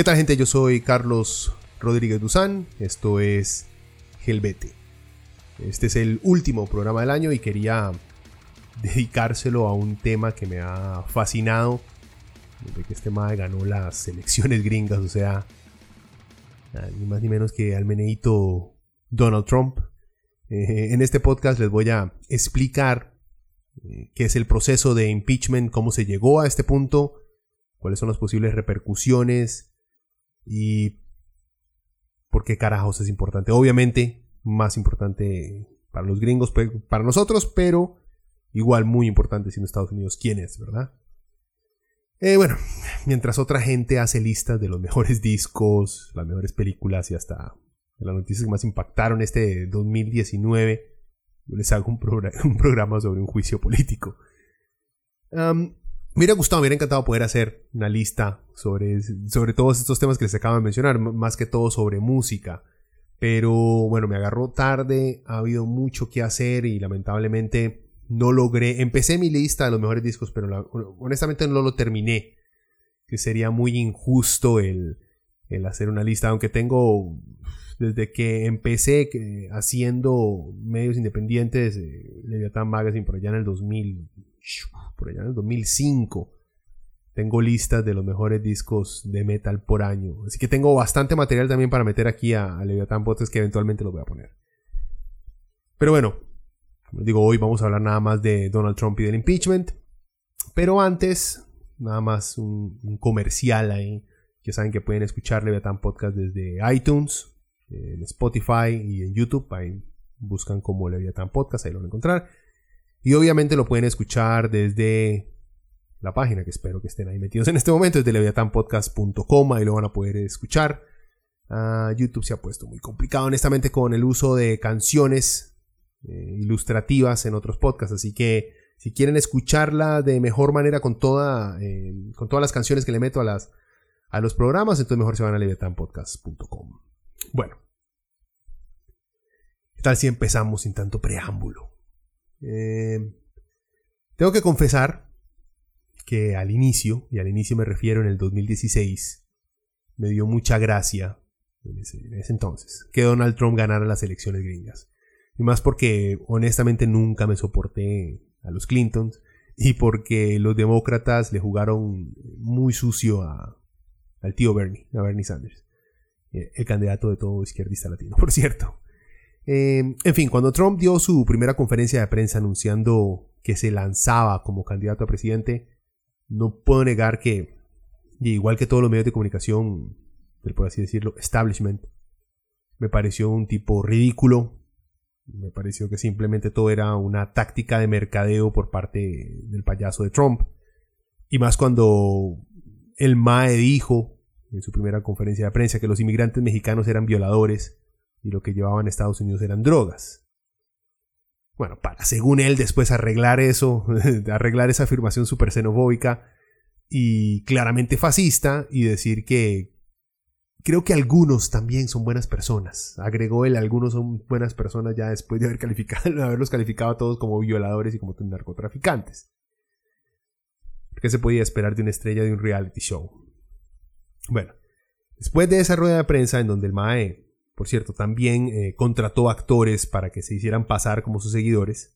¿Qué tal gente? Yo soy Carlos Rodríguez Duzán, esto es Gelbete. Este es el último programa del año y quería dedicárselo a un tema que me ha fascinado que este madre ganó las elecciones gringas, o sea, ni más ni menos que al meneito Donald Trump. Eh, en este podcast les voy a explicar eh, qué es el proceso de impeachment, cómo se llegó a este punto, cuáles son las posibles repercusiones, y por qué carajos es importante. Obviamente, más importante para los gringos, para nosotros, pero igual muy importante siendo Estados Unidos quién es, ¿verdad? Eh, bueno, mientras otra gente hace listas de los mejores discos, las mejores películas y hasta las noticias que más impactaron este 2019, yo les hago un, programa sobre un juicio político. Me hubiera gustado, me hubiera encantado poder hacer una lista sobre, sobre todos estos temas que les acabo de mencionar, más que todo sobre música. Pero bueno, me agarró tarde, ha habido mucho que hacer y lamentablemente no logré. Empecé mi lista de los mejores discos, pero honestamente no lo terminé. Que sería muy injusto el, el hacer una lista, aunque tengo desde que empecé haciendo medios independientes, eh, Leviathan Magazine por allá en el 2000, por allá en el 2005. Tengo listas de los mejores discos de metal por año. Así que tengo bastante material también para meter aquí a, a Leviathan Podcast que eventualmente lo voy a poner. Pero bueno, como digo, hoy vamos a hablar nada más de Donald Trump y del impeachment. Pero antes, nada más un, comercial ahí. Ya saben que pueden escuchar Leviathan Podcast desde iTunes, en Spotify y en YouTube. Ahí buscan como Leviathan Podcast, ahí lo van a encontrar. Y obviamente lo pueden escuchar desde la página, que espero que estén ahí metidos en este momento, es de leviathanpodcast.com, ahí lo van a poder escuchar. Ah, YouTube se ha puesto muy complicado, honestamente, con el uso de canciones eh, ilustrativas en otros podcasts, así que si quieren escucharla de mejor manera con, toda, eh, con todas las canciones que le meto a, las, a los programas, entonces mejor se van a leviathanpodcast.com. Bueno, ¿qué tal si empezamos sin tanto preámbulo? Eh, tengo que confesar que al inicio, y al inicio me refiero en el 2016, me dio mucha gracia en ese, entonces que Donald Trump ganara las elecciones gringas. Y más porque honestamente nunca me soporté a los Clintons y porque los demócratas le jugaron muy sucio al tío Bernie, a Bernie Sanders, eh, el candidato de todo izquierdista latino, por cierto. Em, en fin, cuando Trump dio su primera conferencia de prensa anunciando que se lanzaba como candidato a presidente, no puedo negar que, igual que todos los medios de comunicación, por así decirlo, establishment, me pareció un tipo ridículo. Me pareció que simplemente todo era una táctica de mercadeo por parte del payaso de Trump. Y más cuando el MAE dijo en su primera conferencia de prensa que los inmigrantes mexicanos eran violadores y lo que llevaban a Estados Unidos eran drogas. Bueno, para según él después arreglar eso, arreglar esa afirmación súper xenofóbica y claramente fascista y decir que creo que algunos también son buenas personas. Agregó él, algunos son buenas personas ya después de haber calificado, haberlos calificado a todos como violadores y como narcotraficantes. ¿Qué se podía esperar de una estrella de un reality show? Bueno, después de esa rueda de prensa en donde el MAE por cierto, también eh, contrató actores para que se hicieran pasar como sus seguidores.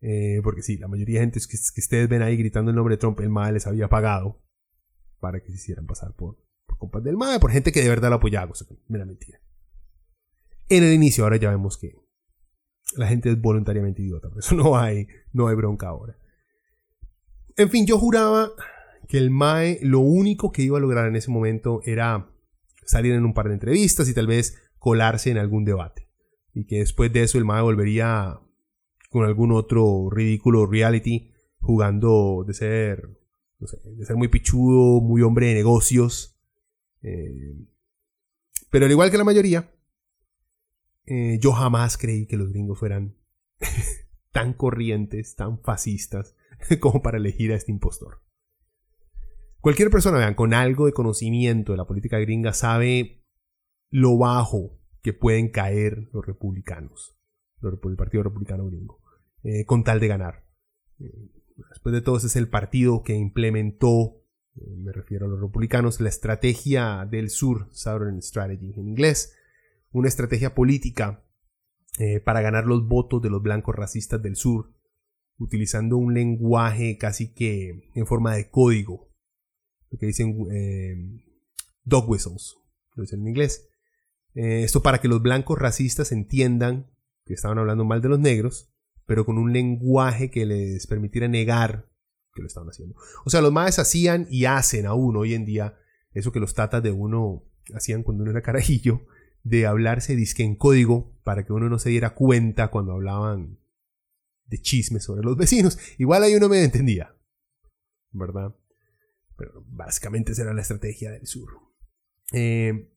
Eh, porque sí, la mayoría de gente que, que, ustedes ven ahí gritando el nombre de Trump, el MAE les había pagado para que se hicieran pasar por, por compas del MAE, por gente que de verdad lo apoyaba. O mira, mentira. En el inicio, ahora ya vemos que la gente es voluntariamente idiota, por eso no hay, no hay bronca ahora. En fin, yo juraba que el MAE lo único que iba a lograr en ese momento era salir en un par de entrevistas y tal vez colarse en algún debate. Y que después de eso el MAE volvería con algún otro ridículo reality jugando de ser, de ser muy pichudo, muy hombre de negocios. Eh, pero al igual que la mayoría, eh, yo jamás creí que los gringos fueran tan corrientes, tan fascistas, como para elegir a este impostor. Cualquier persona, vean, con algo de conocimiento de la política gringa sabe lo bajo que pueden caer los republicanos, el Partido Republicano Gringo, eh, con tal de ganar. Eh, después de todo, ese es el partido que implementó, eh, me refiero a los republicanos, la estrategia del sur, Southern Strategy en inglés, una estrategia política para ganar los votos de los blancos racistas del sur, utilizando un lenguaje casi que en forma de código, lo que dicen eh, dog whistles, lo dicen en inglés. Eh, esto para que los blancos racistas entiendan que estaban hablando mal de los negros, pero con un lenguaje que les permitiera negar que lo estaban haciendo. O sea, los maes hacían y hacen aún hoy en día eso que los tatas de uno hacían cuando uno era carajillo, de hablarse disque en código para que uno no se diera cuenta cuando hablaban de chismes sobre los vecinos. Igual ahí uno me entendía, ¿verdad? Pero básicamente esa era la estrategia del sur. Eh,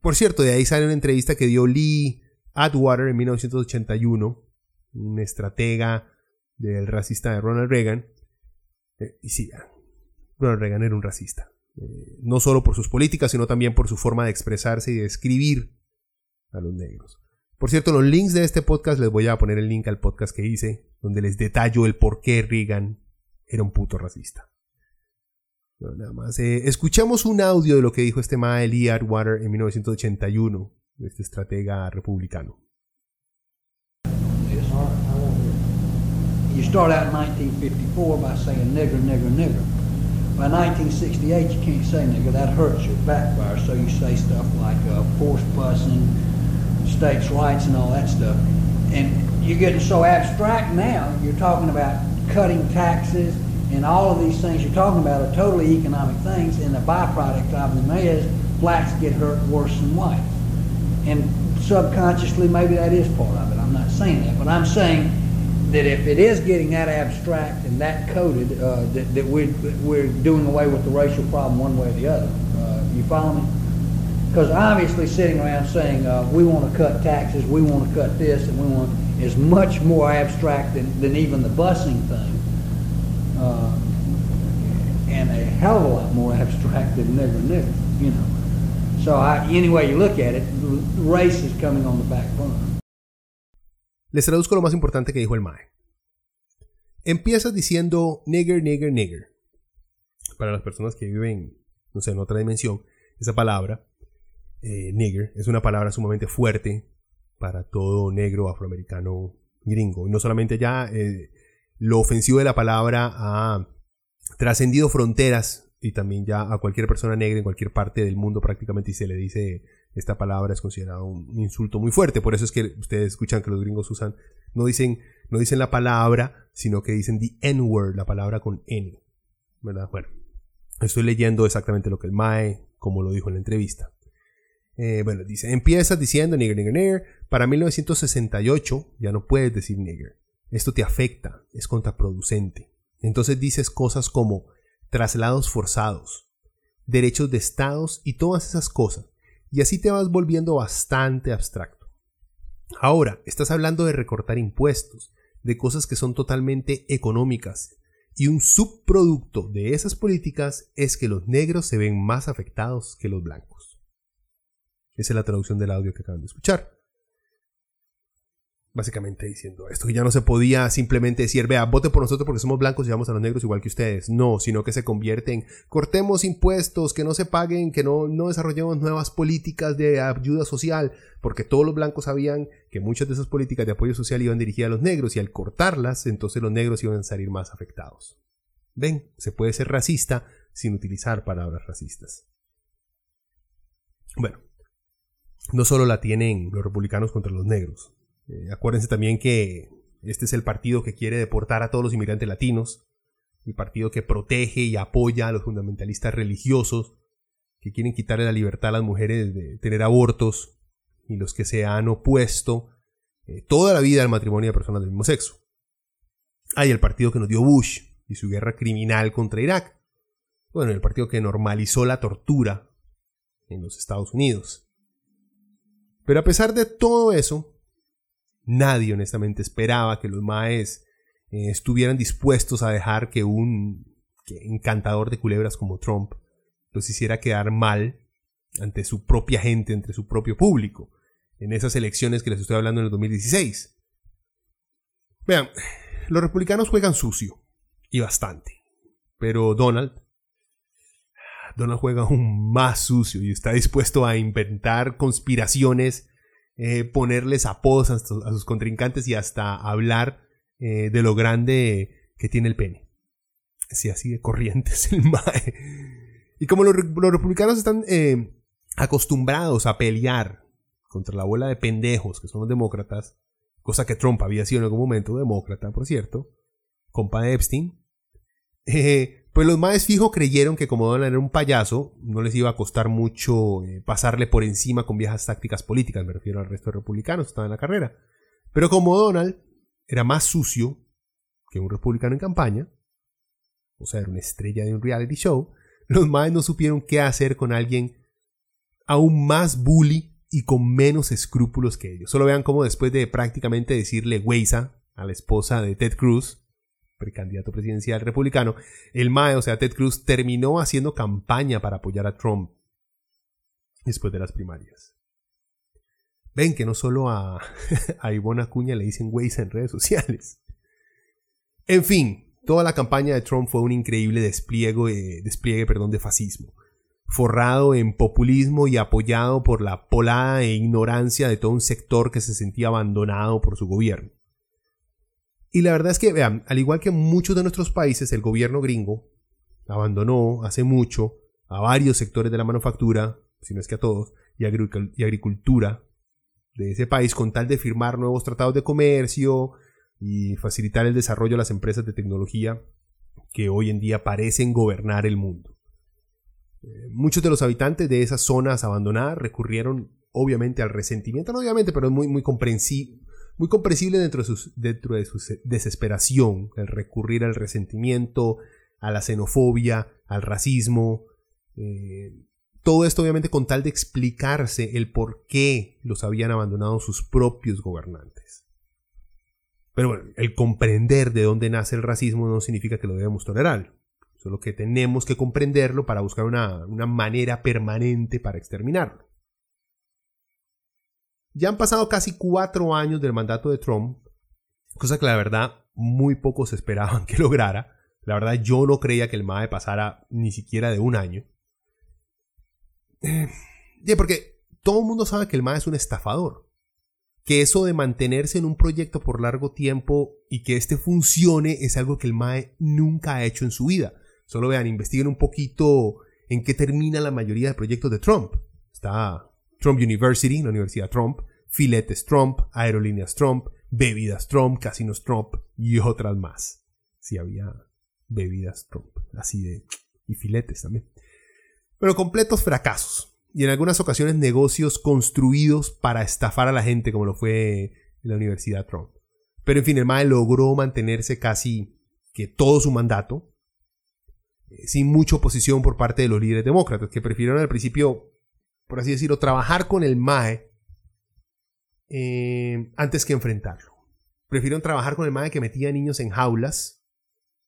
por cierto, de ahí sale una entrevista que dio Lee Atwater en 1981, un estratega del racista de Ronald Reagan. Eh, y sí, Ronald Reagan era un racista. Eh, no solo por sus políticas, sino también por su forma de expresarse y de escribir a los negros. Por cierto, los links de este podcast les voy a poner el link al podcast que hice, donde les detallo el por qué Reagan era un puto racista nada más. Eh, un audio de lo que dijo este Mae Lee Atwater en 1981, este estratega republicano. You start out in 1954 by saying nigger, nigger, nigger. By 1968, you can't say nigger. That hurts your backfire. So you say stuff like uh, force busing, states' rights, and all that stuff. And you're getting so abstract now. You're talking about cutting taxes, and all of these things you're talking about are totally economic things, and the byproduct of them is blacks get hurt worse than whites. And subconsciously, maybe that is part of it. I'm not saying that, but I'm saying that if it is getting that abstract and that coded, uh, that, that we're, we're doing away with the racial problem one way or the other. Uh, you follow me? Because obviously sitting around saying uh, we want to cut taxes, we want to cut this, and we want is much more abstract than, than even the busing thing. Uh, and a hell of a lot more abstract than nigger nigger, you know. So I, any way you look at it, race is coming on the back burner. Les traduzco lo más importante que dijo el Mae. Empiezas diciendo nigger, nigger, nigger. Para las personas que viven, no sé, en otra dimensión, esa palabra, eh, nigger, es una palabra sumamente fuerte para todo negro afroamericano gringo. Y no solamente ya eh, lo ofensivo de la palabra ha trascendido fronteras y también ya a cualquier persona negra en cualquier parte del mundo prácticamente y se le dice esta palabra es considerado un insulto muy fuerte. Por eso es que ustedes escuchan que los gringos usan, no dicen, no dicen la palabra, sino que dicen the N-word, la palabra con N. ¿Verdad? Bueno, estoy leyendo exactamente lo que el Mae, como lo dijo en la entrevista. Eh, bueno, dice, empiezas diciendo nigger, nigger, nigger. Para 1968 ya no puedes decir nigger. Esto te afecta, es contraproducente. Entonces dices cosas como traslados forzados, derechos de estados y todas esas cosas. Y así te vas volviendo bastante abstracto. Ahora, estás hablando de recortar impuestos, de cosas que son totalmente económicas. Y un subproducto de esas políticas es que los negros se ven más afectados que los blancos. Esa es la traducción del audio que acaban de escuchar básicamente diciendo esto, que ya no se podía simplemente decir, vea, vote por nosotros porque somos blancos y vamos a los negros igual que ustedes. No, sino que se convierte en cortemos impuestos, que no se paguen, que no, no desarrollemos nuevas políticas de ayuda social, porque todos los blancos sabían que muchas de esas políticas de apoyo social iban dirigidas a los negros y al cortarlas, entonces los negros iban a salir más afectados. Ven, se puede ser racista sin utilizar palabras racistas. Bueno, no solo la tienen los republicanos contra los negros, eh, acuérdense también que este es el partido que quiere deportar a todos los inmigrantes latinos. el partido que protege y apoya a los fundamentalistas religiosos, que quieren quitarle la libertad a las mujeres de tener abortos, y los que se han opuesto eh, toda la vida al matrimonio de personas del mismo sexo. Hay el partido que nos dio Bush y su guerra criminal contra Irak. Bueno, el partido que normalizó la tortura en los Estados Unidos. Pero a pesar de todo eso, nadie honestamente esperaba que los maes eh, estuvieran dispuestos a dejar que un encantador de culebras como Trump los hiciera quedar mal ante su propia gente, ante su propio público, en esas elecciones que les estoy hablando en el 2016. Vean, los republicanos juegan sucio, y bastante, pero Donald, Donald juega aún más sucio y está dispuesto a inventar conspiraciones, eh, ponerles apodos a, sus contrincantes y hasta hablar eh, de lo grande que tiene el pene. Si así de corriente el MAE. Y como los, republicanos están eh, acostumbrados a pelear contra la bola de pendejos que son los demócratas, cosa que Trump había sido en algún momento demócrata, por cierto, compa de Epstein, eh, pues los más fijos creyeron que como Donald era un payaso, no les iba a costar mucho pasarle por encima con viejas tácticas políticas, me refiero al resto de republicanos que estaban en la carrera. Pero como Donald era más sucio que un republicano en campaña, o sea, era una estrella de un reality show, los más no supieron qué hacer con alguien aún más bully y con menos escrúpulos que ellos. Solo vean cómo después de prácticamente decirle Weisa a la esposa de Ted Cruz, precandidato presidencial republicano, el MAE, o sea, Ted Cruz, terminó haciendo campaña para apoyar a Trump después de las primarias. Ven que no solo a, a Ivonne Acuña le dicen Weisa en redes sociales. En fin, toda la campaña de Trump fue un increíble despliegue, despliegue perdón, de fascismo, forrado en populismo y apoyado por la polada e ignorancia de todo un sector que se sentía abandonado por su gobierno. Y la verdad es que, vean, al igual que muchos de nuestros países, el gobierno gringo abandonó hace mucho a varios sectores de la manufactura, si no es que a todos, y, agricultura de ese país con tal de firmar nuevos tratados de comercio y facilitar el desarrollo de las empresas de tecnología que hoy en día parecen gobernar el mundo. Eh, muchos de los habitantes de esas zonas abandonadas recurrieron obviamente al resentimiento, no obviamente, pero es muy, muy, muy comprensible dentro de, dentro de su desesperación, el recurrir al resentimiento, a la xenofobia, al racismo, eh, todo esto obviamente con tal de explicarse el por qué los habían abandonado sus propios gobernantes. Pero bueno, el comprender de dónde nace el racismo no significa que lo debemos tolerar. Solo que tenemos que comprenderlo para buscar una, una manera permanente para exterminarlo. Ya han pasado casi cuatro años del mandato de Trump, cosa que la verdad muy pocos esperaban que lograra. La verdad yo no creía que el MAE pasara ni siquiera de un año. Eh, porque todo el mundo sabe que el MAE es un estafador. Que eso de mantenerse en un proyecto por largo tiempo y que este funcione es algo que el MAE nunca ha hecho en su vida. Solo vean, investiguen un poquito en qué termina la mayoría de proyectos de Trump. Está Trump University, la Universidad Trump, filetes Trump, aerolíneas Trump, bebidas Trump, casinos Trump y otras más. Si había bebidas Trump, así de... y filetes también pero completos fracasos. Y en algunas ocasiones negocios construidos para estafar a la gente, como lo fue en la Universidad Trump. Pero en fin, el MAE logró mantenerse casi que todo su mandato, eh, sin mucha oposición por parte de los líderes demócratas, que prefirieron al principio, por así decirlo, trabajar con el MAE eh, antes que enfrentarlo. Prefirieron trabajar con el MAE que metía niños en jaulas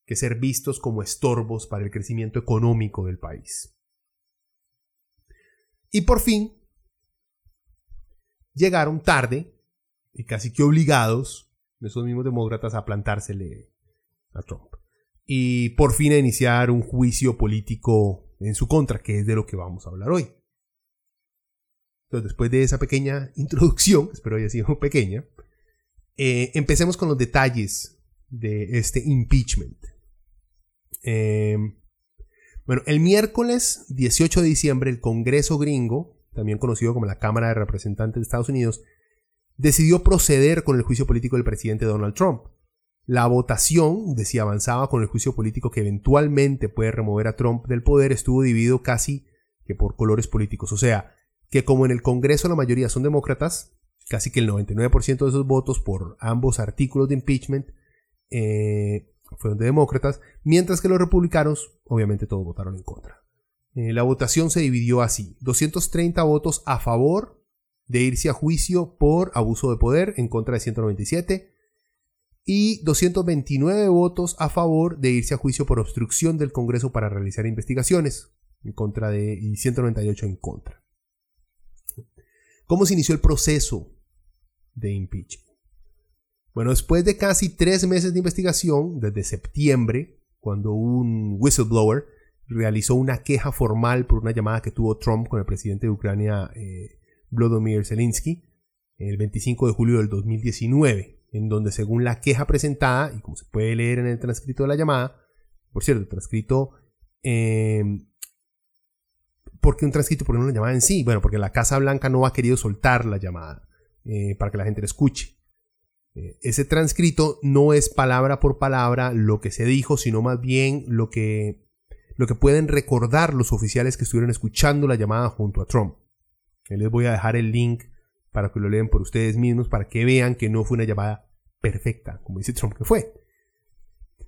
que ser vistos como estorbos para el crecimiento económico del país. Y por fin llegaron tarde y casi que obligados esos mismos demócratas a plantársele a Trump. Y por fin a iniciar un juicio político en su contra, que es de lo que vamos a hablar hoy. Entonces, después de esa pequeña introducción, espero haya sido pequeña, eh, empecemos con los detalles de este impeachment. Eh, bueno, el miércoles 18 de diciembre el Congreso gringo, también conocido como la Cámara de Representantes de Estados Unidos, decidió proceder con el juicio político del presidente Donald Trump. La votación de si avanzaba con el juicio político que eventualmente puede remover a Trump del poder estuvo dividido casi que por colores políticos. O sea, que como en el Congreso la mayoría son demócratas, casi que el 99% de esos votos por ambos artículos de impeachment eh, fueron de demócratas, mientras que los republicanos obviamente todos votaron en contra. Eh, la votación se dividió así, 230 votos a favor de irse a juicio por abuso de poder en contra de 197 y 229 votos a favor de irse a juicio por obstrucción del Congreso para realizar investigaciones en contra de y 198 en contra. ¿Cómo se inició el proceso de impeachment? Bueno, después de casi tres meses de investigación, desde septiembre, cuando un whistleblower realizó una queja formal por una llamada que tuvo Trump con el presidente de Ucrania, eh, Zelensky, el 25 de julio del 2019, en donde según la queja presentada, y como se puede leer en el transcrito de la llamada, por cierto, el transcrito, eh, ¿por qué un transcrito? ¿Por qué no la llamada en sí? Bueno, porque la Casa Blanca no ha querido soltar la llamada eh, para que la gente la escuche. ese transcrito no es palabra por palabra lo que se dijo, sino más bien lo que lo que pueden recordar los oficiales que estuvieron escuchando la llamada junto a Trump. Les voy a dejar el link para que lo lean por ustedes mismos, para que vean que no fue una llamada perfecta, como dice Trump que fue.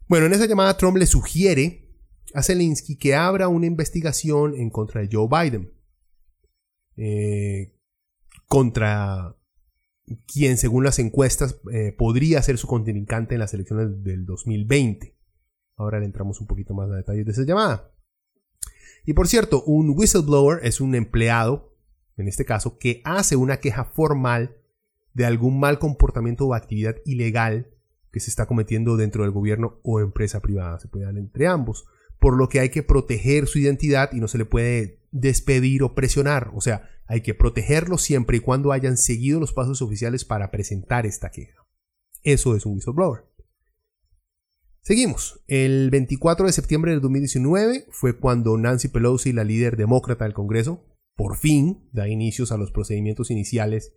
Bueno, en esa llamada Trump le sugiere a Zelensky que abra una investigación en contra de Joe Biden, eh, contra quien según las encuestas eh, podría ser su contrincante en las elecciones del 2020. Ahora le entramos un poquito más a detalles de esa llamada. Y por cierto, un whistleblower es un empleado, en este caso, que hace una queja formal de algún mal comportamiento o actividad ilegal que se está cometiendo dentro del gobierno o empresa privada. Se puede dar entre ambos. Por lo que hay que proteger su identidad y no se le puede despedir o presionar. O sea, hay que protegerlo siempre y cuando hayan seguido los pasos oficiales para presentar esta queja. Eso es un whistleblower. Seguimos. El 24 de septiembre del 2019 fue cuando Nancy Pelosi, la líder demócrata del Congreso, por fin da inicios a los procedimientos iniciales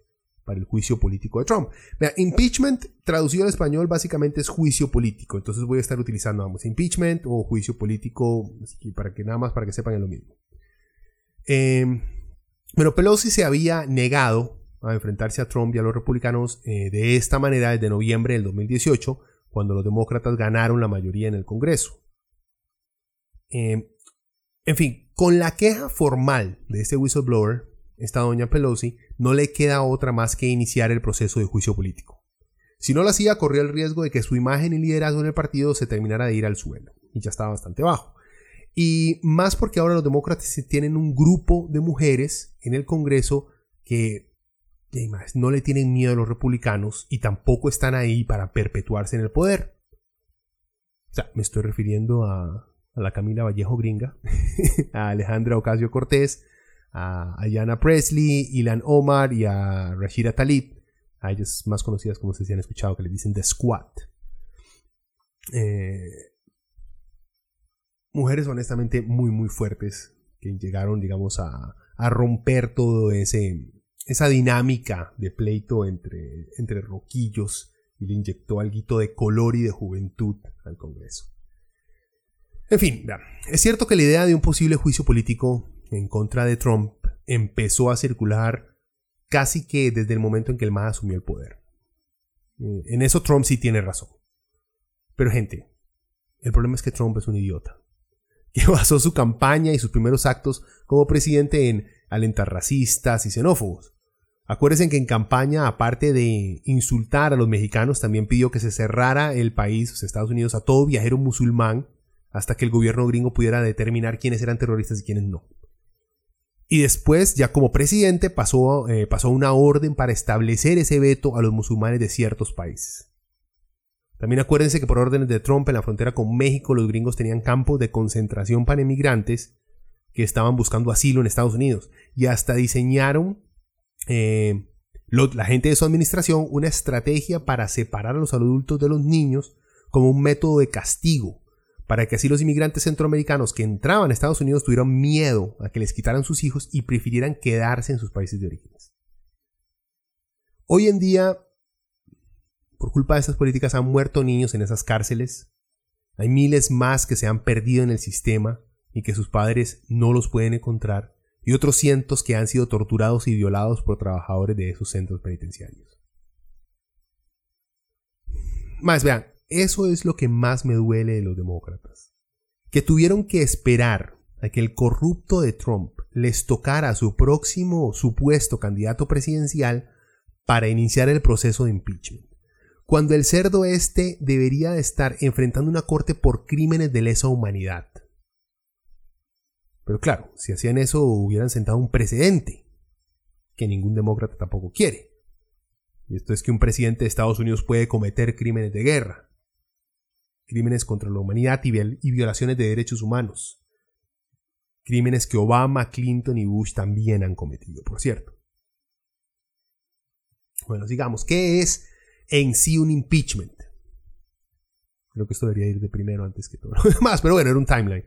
para el juicio político de Trump. impeachment traducido al español básicamente es juicio político, entonces voy a estar utilizando ambos, impeachment o juicio político, para que nada más para que sepan lo mismo. Em, pero Pelosi se había negado a enfrentarse a Trump y a los republicanos eh, de esta manera desde noviembre del 2018 cuando los demócratas ganaron la mayoría en el Congreso. Em, en fin, con la queja formal de este whistleblower, esta doña Pelosi, no le queda otra más que iniciar el proceso de juicio político. Si no lo hacía, corría el riesgo de que su imagen y liderazgo en el partido se terminara de ir al suelo, y ya estaba bastante bajo. Y más porque ahora los demócratas tienen un grupo de mujeres en el Congreso que no le tienen miedo a los republicanos y tampoco están ahí para perpetuarse en el poder. O sea, me estoy refiriendo a, la Camila Vallejo gringa, a Alejandra Ocasio Cortés, a Ayana Presley, Ilan Omar y a Rashida Talib, a ellas más conocidas como se han escuchado que le dicen The Squad. Eh, mujeres honestamente muy muy fuertes que llegaron digamos a, a romper todo ese esa dinámica de pleito entre, entre roquillos y le inyectó algo de color y de juventud al Congreso. En fin, es cierto que la idea de un posible juicio político en contra de Trump empezó a circular casi que desde el momento en que el MAD asumió el poder. Eh, en eso Trump sí tiene razón. Pero gente, el problema es que Trump es un idiota, que basó su campaña y sus primeros actos como presidente en alentar racistas y xenófobos. Acuérdense que en campaña, aparte de insultar a los mexicanos, también pidió que se cerrara el país, los Estados Unidos, a todo viajero musulmán hasta que el gobierno gringo pudiera determinar quiénes eran terroristas y quiénes no. Y después, ya como presidente, pasó, eh, pasó una orden para establecer ese veto a los musulmanes de ciertos países. También acuérdense que por órdenes de Trump en la frontera con México los gringos tenían campos de concentración para emigrantes que estaban buscando asilo en Estados Unidos y hasta diseñaron eh, la gente de su administración una estrategia para separar a los adultos de los niños como un método de castigo, para que así los inmigrantes centroamericanos que entraban a Estados Unidos tuvieran miedo a que les quitaran sus hijos y prefirieran quedarse en sus países de origen. Hoy en día, Por culpa de esas políticas han muerto niños en esas cárceles. Hay miles más que se han perdido en el sistema y que sus padres no los pueden encontrar. Y otros cientos que han sido torturados y violados por trabajadores de esos centros penitenciarios. Más vean, eso es lo que más me duele de los demócratas. Que tuvieron que esperar a que el corrupto de Trump les tocara a su próximo supuesto candidato presidencial para iniciar el proceso de impeachment. Cuando el cerdo este debería de estar enfrentando una corte por crímenes de lesa humanidad. Pero claro, si hacían eso hubieran sentado un precedente, que ningún demócrata tampoco quiere. Y esto es que un presidente de Estados Unidos puede cometer crímenes de guerra, crímenes contra la humanidad y violaciones de derechos humanos. Crímenes que Obama, Clinton y Bush también han cometido, por cierto. Bueno, sigamos, ¿qué es en sí un impeachment? Creo que esto debería ir de primero antes que todo lo demás, pero bueno, era un timeline,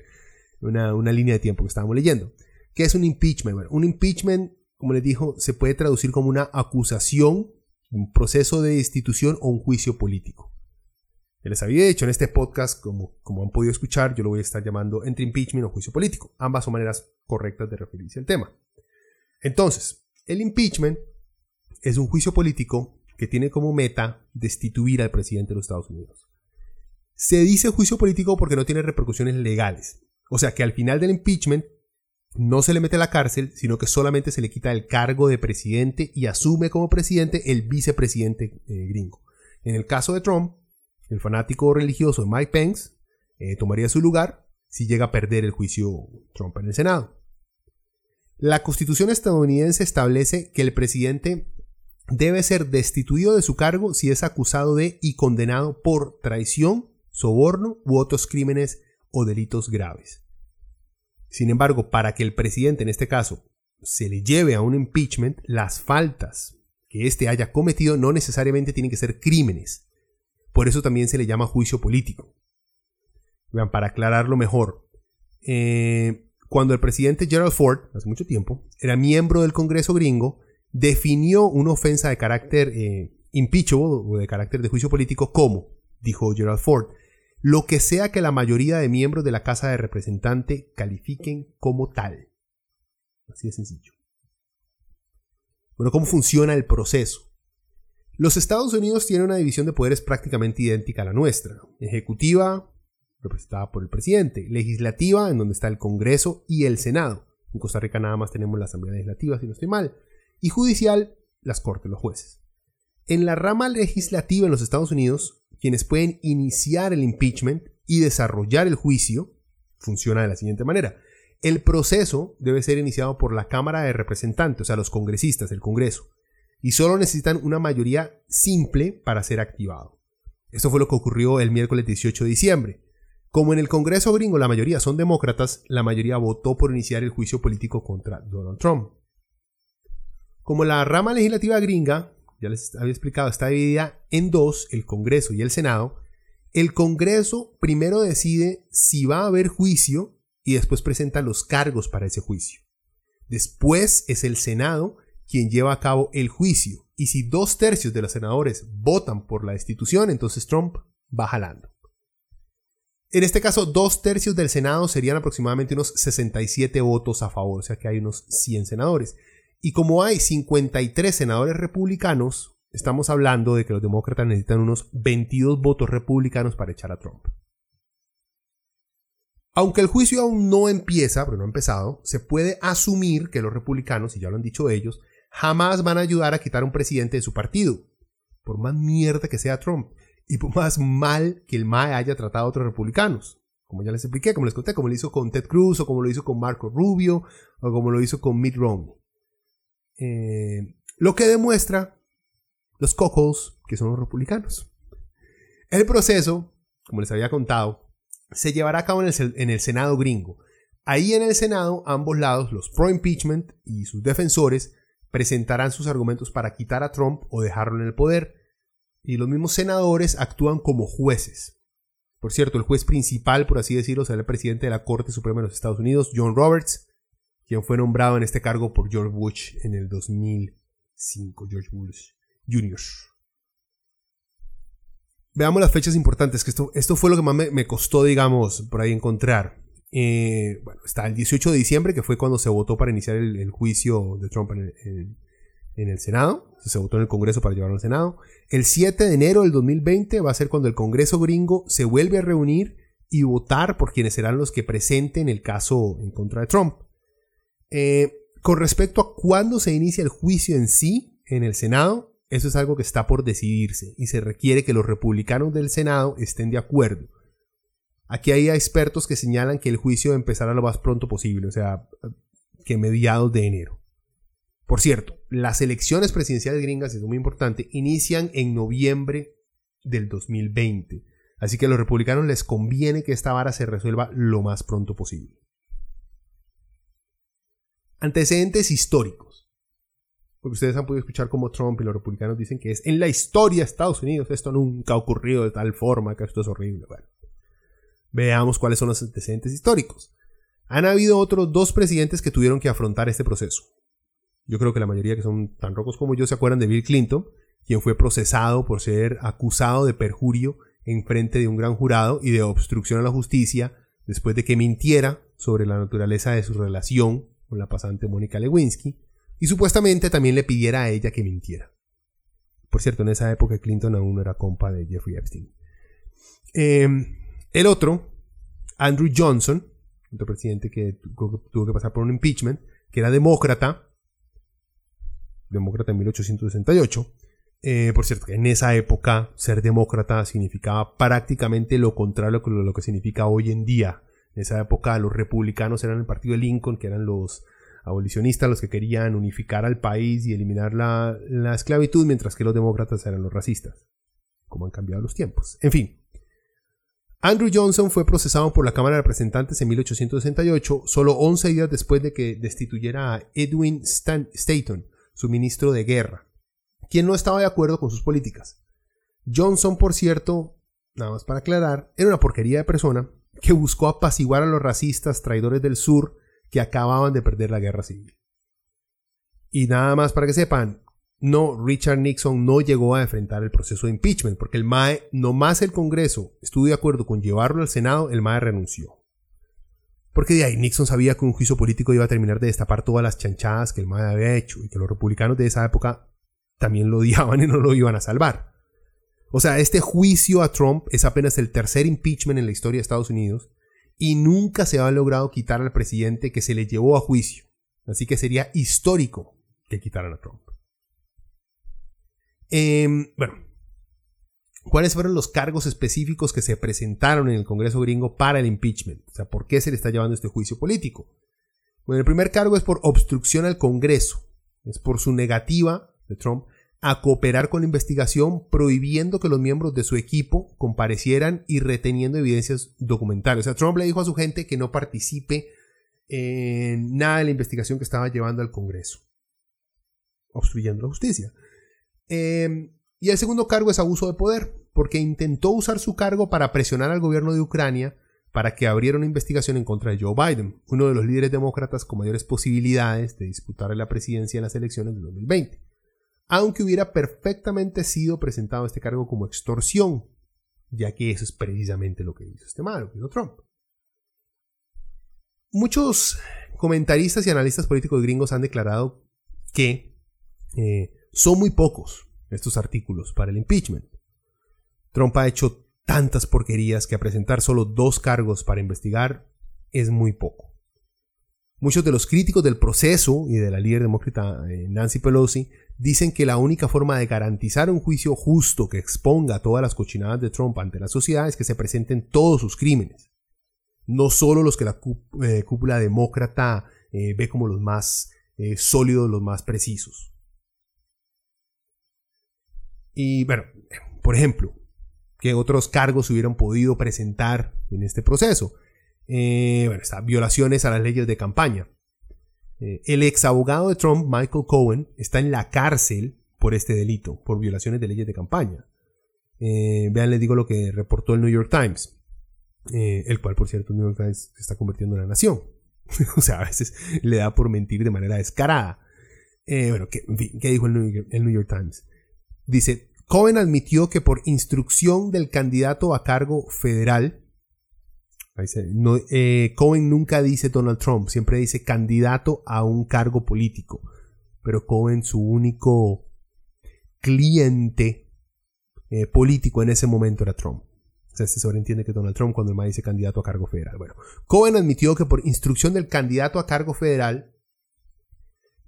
una, una línea de tiempo que estábamos leyendo. ¿Qué es un impeachment? Bueno, un impeachment, como les dijo, se puede traducir como una acusación, un proceso de destitución o un juicio político les había dicho en este podcast, como, como han podido escuchar, yo lo voy a estar llamando entre impeachment o juicio político. Ambas son maneras correctas de referirse al tema. Entonces, el impeachment es un juicio político que tiene como meta destituir al presidente de los Estados Unidos. Se dice juicio político porque no tiene repercusiones legales. O sea que al final del impeachment no se le mete a la cárcel, sino que solamente se le quita el cargo de presidente y asume como presidente el vicepresidente eh, gringo. En el caso de Trump, el fanático religioso Mike Pence eh, tomaría su lugar si llega a perder el juicio Trump en el Senado. La constitución estadounidense establece que el presidente debe ser destituido de su cargo si es acusado de y condenado por traición, soborno u otros crímenes o delitos graves. Sin embargo, para que el presidente en este caso se le lleve a un impeachment, las faltas que éste haya cometido no necesariamente tienen que ser crímenes, por eso también se le llama juicio político. Vean, para aclararlo mejor, eh, cuando el presidente Gerald Ford, hace mucho tiempo, era miembro del Congreso gringo, definió una ofensa de carácter eh, impeachable o de carácter de juicio político como, dijo Gerald Ford, lo que sea que la mayoría de miembros de la Casa de Representantes califiquen como tal. Así de sencillo. Bueno, ¿cómo funciona el proceso? Los Estados Unidos tienen una división de poderes prácticamente idéntica a la nuestra. Ejecutiva, representada por el presidente. Legislativa, en donde está el Congreso y el Senado. En Costa Rica nada más tenemos la Asamblea Legislativa, si no estoy mal. Y judicial, las Cortes, los jueces. En la rama legislativa en los Estados Unidos, quienes pueden iniciar el impeachment y desarrollar el juicio, funciona de la siguiente manera. El proceso debe ser iniciado por la Cámara de Representantes, o sea, los congresistas, el Congreso y solo necesitan una mayoría simple para ser activado. Esto fue lo que ocurrió el miércoles 18 de diciembre. Como en el Congreso gringo la mayoría son demócratas, la mayoría votó por iniciar el juicio político contra Donald Trump. Como la rama legislativa gringa, ya les había explicado, está dividida en dos, el Congreso y el Senado, el Congreso primero decide si va a haber juicio y después presenta los cargos para ese juicio. Después es el Senado quien lleva a cabo el juicio. Y si dos tercios de los senadores votan por la destitución, entonces Trump va jalando. En este caso, dos tercios del Senado serían aproximadamente unos 67 votos a favor, o sea que hay unos 100 senadores. Y como hay 53 senadores republicanos, estamos hablando de que los demócratas necesitan unos 22 votos republicanos para echar a Trump. Aunque el juicio aún no empieza, pero no ha empezado, se puede asumir que los republicanos, y ya lo han dicho ellos, jamás van a ayudar a quitar a un presidente de su partido, por más mierda que sea Trump, y por más mal que el MAE haya tratado a otros republicanos. Como ya les expliqué, como les conté, como lo hizo con Ted Cruz, o como lo hizo con Marco Rubio, o como lo hizo con Mitt Romney. Eh, lo que demuestra los cocos que son los republicanos. El proceso, como les había contado, se llevará a cabo en el, en el Senado gringo. Ahí en el Senado, ambos lados, los pro-impeachment y sus defensores, presentarán sus argumentos para quitar a Trump o dejarlo en el poder. Y los mismos senadores actúan como jueces. Por cierto, el juez principal, por así decirlo, será el presidente de la Corte Suprema de los Estados Unidos, John Roberts, quien fue nombrado en este cargo por George Bush en el 2005, George Bush Jr. veamos las fechas importantes, que esto, esto fue lo que más me, costó, digamos, por ahí encontrar. Eh, bueno, está el 18 de diciembre, que fue cuando se votó para iniciar el, juicio de Trump en el, Senado. Se votó en el Congreso para llevarlo al Senado. El 7 de enero del 2020 va a ser cuando el Congreso gringo se vuelve a reunir y votar por quienes serán los que presenten el caso en contra de Trump. Eh, con respecto a cuándo se inicia el juicio en sí en el Senado, eso es algo que está por decidirse y se requiere que los republicanos del Senado estén de acuerdo. Aquí hay expertos que señalan que el juicio empezará lo más pronto posible, o sea, que mediados de enero. Por cierto, las elecciones presidenciales gringas, es muy importante, inician en noviembre del 2020. Así que a los republicanos les conviene que esta vara se resuelva lo más pronto posible. Antecedentes históricos porque ustedes han podido escuchar como Trump y los republicanos dicen que es en la historia de Estados Unidos esto nunca ha ocurrido de tal forma que esto es horrible. Bueno, veamos cuáles son los antecedentes históricos. Han habido otros dos presidentes que tuvieron que afrontar este proceso. Yo creo que la mayoría que son tan rocos como yo se acuerdan de Bill Clinton, quien fue procesado por ser acusado de perjurio en frente de un gran jurado y de obstrucción a la justicia después de que mintiera sobre la naturaleza de su relación con la pasante Mónica Lewinsky y supuestamente también le pidiera a ella que mintiera. Por cierto, en esa época Clinton aún no era compa de Jeffrey Epstein. Em, el otro, Andrew Johnson, otro presidente que tuvo que pasar por un impeachment, que era demócrata, demócrata en 1868. Eh, por cierto, en esa época ser demócrata significaba prácticamente lo contrario a lo que significa hoy en día. En esa época los republicanos eran el partido de Lincoln, que eran los abolicionistas los que querían unificar al país y eliminar la, esclavitud, mientras que los demócratas eran los racistas. Como han cambiado los tiempos. En fin. Andrew Johnson fue procesado por la Cámara de Representantes en 1868, solo 11 días después de que destituyera a Edwin Stanton, su ministro de guerra, quien no estaba de acuerdo con sus políticas. Johnson, por cierto, nada más para aclarar, era una porquería de persona que buscó apaciguar a los racistas traidores del sur que acababan de perder la guerra civil. Y nada más para que sepan, no, Richard Nixon no llegó a enfrentar el proceso de impeachment, porque el MAE, nomás el Congreso estuvo de acuerdo con llevarlo al Senado, el MAE renunció. Porque de ahí Nixon sabía que un juicio político iba a terminar de destapar todas las chanchadas que el MAE había hecho y que los republicanos de esa época también lo odiaban y no lo iban a salvar. O sea, este juicio a Trump es apenas el tercer impeachment en la historia de Estados Unidos y nunca se ha logrado quitar al presidente que se le llevó a juicio. Así que sería histórico que quitaran a Trump. Em, bueno, ¿cuáles fueron los cargos específicos que se presentaron en el Congreso gringo para el impeachment? O sea, ¿por qué se le está llevando este juicio político? Bueno, el primer cargo es por obstrucción al Congreso. Es por su negativa de Trump a cooperar con la investigación, prohibiendo que los miembros de su equipo comparecieran y reteniendo evidencias documentales. O sea, Trump le dijo a su gente que no participe en nada de la investigación que estaba llevando al Congreso, obstruyendo la justicia. Em, y el segundo cargo es abuso de poder, porque intentó usar su cargo para presionar al gobierno de Ucrania para que abriera una investigación en contra de Joe Biden, uno de los líderes demócratas con mayores posibilidades de disputar la presidencia en las elecciones de 2020 aunque hubiera perfectamente sido presentado este cargo como extorsión, ya que eso es precisamente lo que hizo este malo, que hizo Trump. Muchos comentaristas y analistas políticos gringos han declarado que eh, son muy pocos estos artículos para el impeachment. Trump ha hecho tantas porquerías que a presentar solo dos cargos para investigar es muy poco. Muchos de los críticos del proceso y de la líder demócrata eh, Nancy Pelosi dicen que la única forma de garantizar un juicio justo que exponga todas las cochinadas de Trump ante la sociedad es que se presenten todos sus crímenes. No solo los que la eh, cúpula demócrata eh, ve como los más sólidos, los más precisos. Y bueno, por ejemplo, ¿qué otros cargos se hubieran podido presentar en este proceso? bueno, está, violaciones a las leyes de campaña. Eh, el ex abogado de Trump, Michael Cohen, está en la cárcel por este delito, por violaciones de leyes de campaña. Eh, vean, les digo lo que reportó el New York Times, eh, el cual, por cierto, el New York Times se está convirtiendo en una nación. o sea, a veces le da por mentir de manera descarada. bueno, ¿qué, dijo el New, York, Times? Dice, Cohen admitió que por instrucción del candidato a cargo federal, eh, Cohen nunca dice Donald Trump, siempre dice candidato a un cargo político, pero Cohen su único cliente eh, político en ese momento era Trump. O sea, se sobreentiende que Donald Trump cuando el MAE dice candidato a cargo federal. Bueno, Cohen admitió que por instrucción del candidato a cargo federal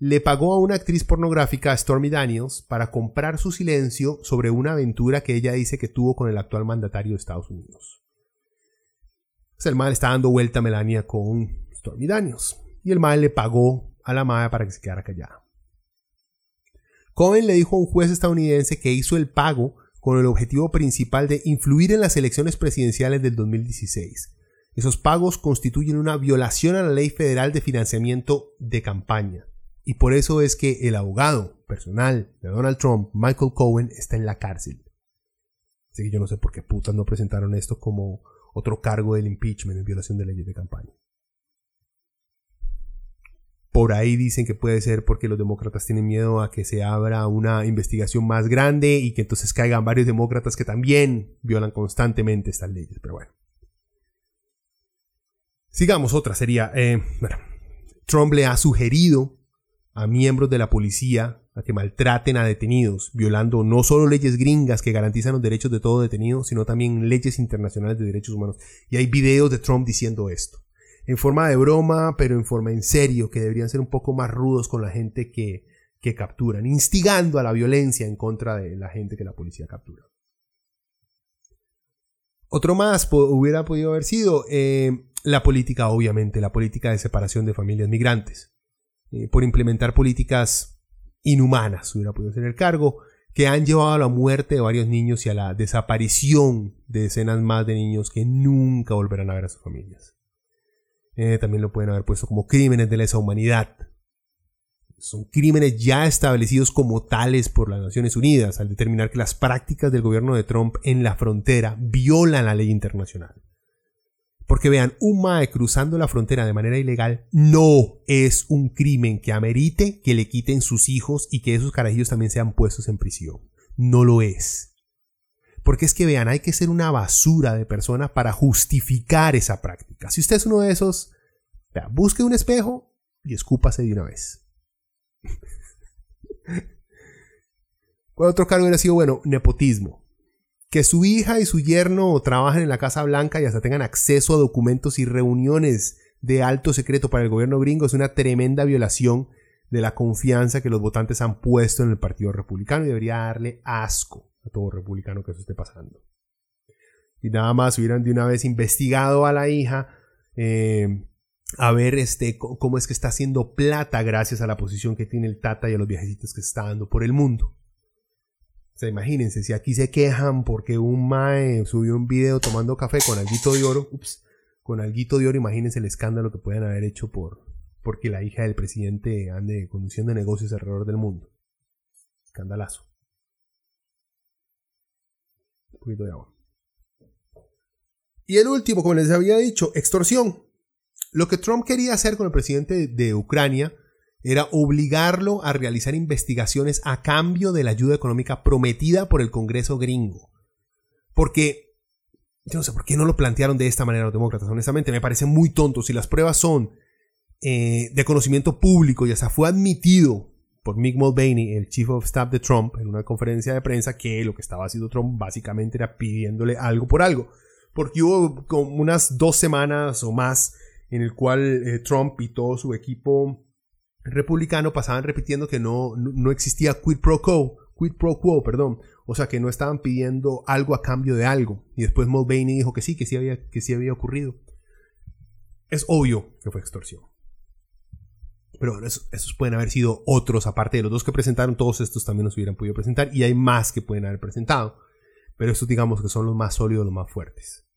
le pagó a una actriz pornográfica, Stormy Daniels, para comprar su silencio sobre una aventura que ella dice que tuvo con el actual mandatario de Estados Unidos. El MAE está dando vuelta a Melania con Stormy Daniels. Y el MAE le pagó a la MAE para que se quedara callada. Cohen le dijo a un juez estadounidense que hizo el pago con el objetivo principal de influir en las elecciones presidenciales del 2016. Esos pagos constituyen una violación a la ley federal de financiamiento de campaña. Y por eso es que el abogado personal de Donald Trump, Michael Cohen, está en la cárcel. Así que yo no sé por qué putas no presentaron esto como otro cargo del impeachment en violación de leyes de campaña. Por ahí dicen que puede ser porque los demócratas tienen miedo a que se abra una investigación más grande y que entonces caigan varios demócratas que también violan constantemente estas leyes. Pero bueno. Sigamos, otra sería, eh, bueno, Trump le ha sugerido a miembros de la policía a que maltraten a detenidos, violando no solo leyes gringas que garantizan los derechos de todo detenido, sino también leyes internacionales de derechos humanos. Y hay videos de Trump diciendo esto. En forma de broma, pero en forma en serio, que deberían ser un poco más rudos con la gente que, que capturan, instigando a la violencia en contra de la gente que la policía captura. Otro más hubiera podido haber sido eh, la política, obviamente, la política de separación de familias migrantes. Eh, por implementar políticas inhumanas, hubiera podido ser el cargo, que han llevado a la muerte de varios niños y a la desaparición de decenas más de niños que nunca volverán a ver a sus familias. Eh, también lo pueden haber puesto como crímenes de lesa humanidad. Son crímenes ya establecidos como tales por las Naciones Unidas al determinar que las prácticas del gobierno de Trump en la frontera violan la ley internacional. Porque vean, un MAE cruzando la frontera de manera ilegal no es un crimen que amerite que le quiten sus hijos y que esos carajillos también sean puestos en prisión. No lo es. Porque es que vean, hay que ser una basura de persona para justificar esa práctica. Si usted es uno de esos, busque un espejo y escúpase de una vez. ¿Cuál otro cargo hubiera sido? Bueno, nepotismo. Que su hija y su yerno trabajen en la Casa Blanca y hasta tengan acceso a documentos y reuniones de alto secreto para el gobierno gringo es una tremenda violación de la confianza que los votantes han puesto en el Partido Republicano y debería darle asco a todo republicano que eso esté pasando. Y nada más hubieran de una vez investigado a la hija eh, a ver este, cómo es que está haciendo plata gracias a la posición que tiene el Tata y a los viajecitos que está dando por el mundo. O sea, imagínense, si aquí se quejan porque un mae subió un video tomando café con alguito de oro, ups, con alguito de oro, imagínense el escándalo que pueden haber hecho por porque la hija del presidente ande conduciendo negocios alrededor del mundo. Escandalazo. Un poquito de agua. Y el último, como les había dicho, extorsión. Lo que Trump quería hacer con el presidente de Ucrania era obligarlo a realizar investigaciones a cambio de la ayuda económica prometida por el Congreso gringo. Porque, yo no sé por qué no lo plantearon de esta manera los demócratas, honestamente, me parece muy tonto. Si las pruebas son eh, de conocimiento público y hasta fue admitido por Mick Mulvaney, el chief of staff de Trump, en una conferencia de prensa, que lo que estaba haciendo Trump básicamente era pidiéndole algo por algo. Porque hubo como unas dos semanas o más en el cual eh, Trump y todo su equipo republicano pasaban repitiendo que no, no existía quid pro quo, quid pro quo, perdón. O sea, que no estaban pidiendo algo a cambio de algo. Y después Mulvaney dijo que sí, que sí había, que sí había ocurrido. Es obvio que fue extorsión. Pero bueno, esos, pueden haber sido otros, aparte de los dos que presentaron, todos estos también nos hubieran podido presentar. Y hay más que pueden haber presentado. Pero estos digamos que son los más sólidos, los más fuertes.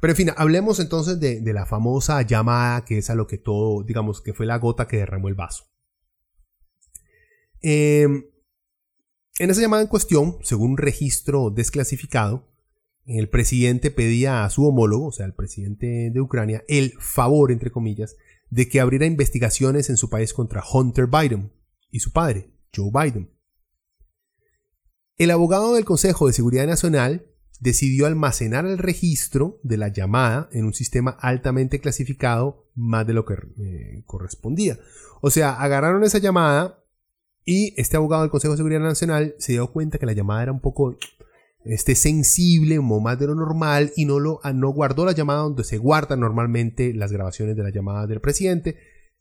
Pero en fin, hablemos entonces de, la famosa llamada que es a lo que todo, digamos, que fue la gota que derramó el vaso. Em, en esa llamada en cuestión, según un registro desclasificado, el presidente pedía a su homólogo, o sea, el presidente de Ucrania, el favor, entre comillas, de que abriera investigaciones en su país contra Hunter Biden y su padre, Joe Biden. El abogado del Consejo de Seguridad Nacional decidió almacenar el registro de la llamada en un sistema altamente clasificado más de lo que eh, correspondía. O sea, agarraron esa llamada y este abogado del Consejo de Seguridad Nacional se dio cuenta que la llamada era un poco este, sensible, más de lo normal y no, lo, no guardó la llamada donde se guardan normalmente las grabaciones de la llamada del presidente,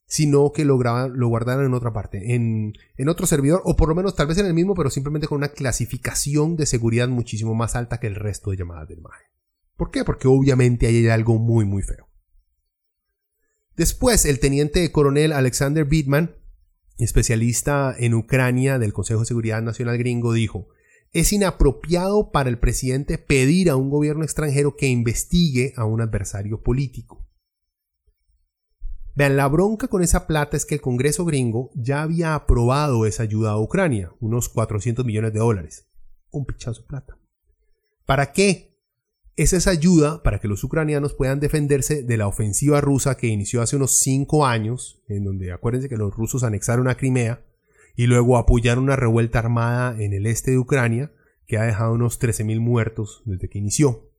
sino que lo, lo guardaron en otra parte, en, en, otro servidor, o por lo menos tal vez en el mismo, pero simplemente con una clasificación de seguridad muchísimo más alta que el resto de llamadas del MAE. ¿Por qué? Porque obviamente hay algo muy muy feo. Después, el teniente coronel Alexander Bittman, especialista en Ucrania del Consejo de Seguridad Nacional gringo, dijo, es inapropiado para el presidente pedir a un gobierno extranjero que investigue a un adversario político. Vean, la bronca con esa plata es que el Congreso gringo ya había aprobado esa ayuda a Ucrania, unos 400 millones de dólares. Un pichazo de plata. ¿Para qué? Es esa ayuda para que los ucranianos puedan defenderse de la ofensiva rusa que inició hace unos 5 años, en donde acuérdense que los rusos anexaron a Crimea, y luego apoyaron una revuelta armada en el este de Ucrania que ha dejado unos 13.000 muertos desde que inició.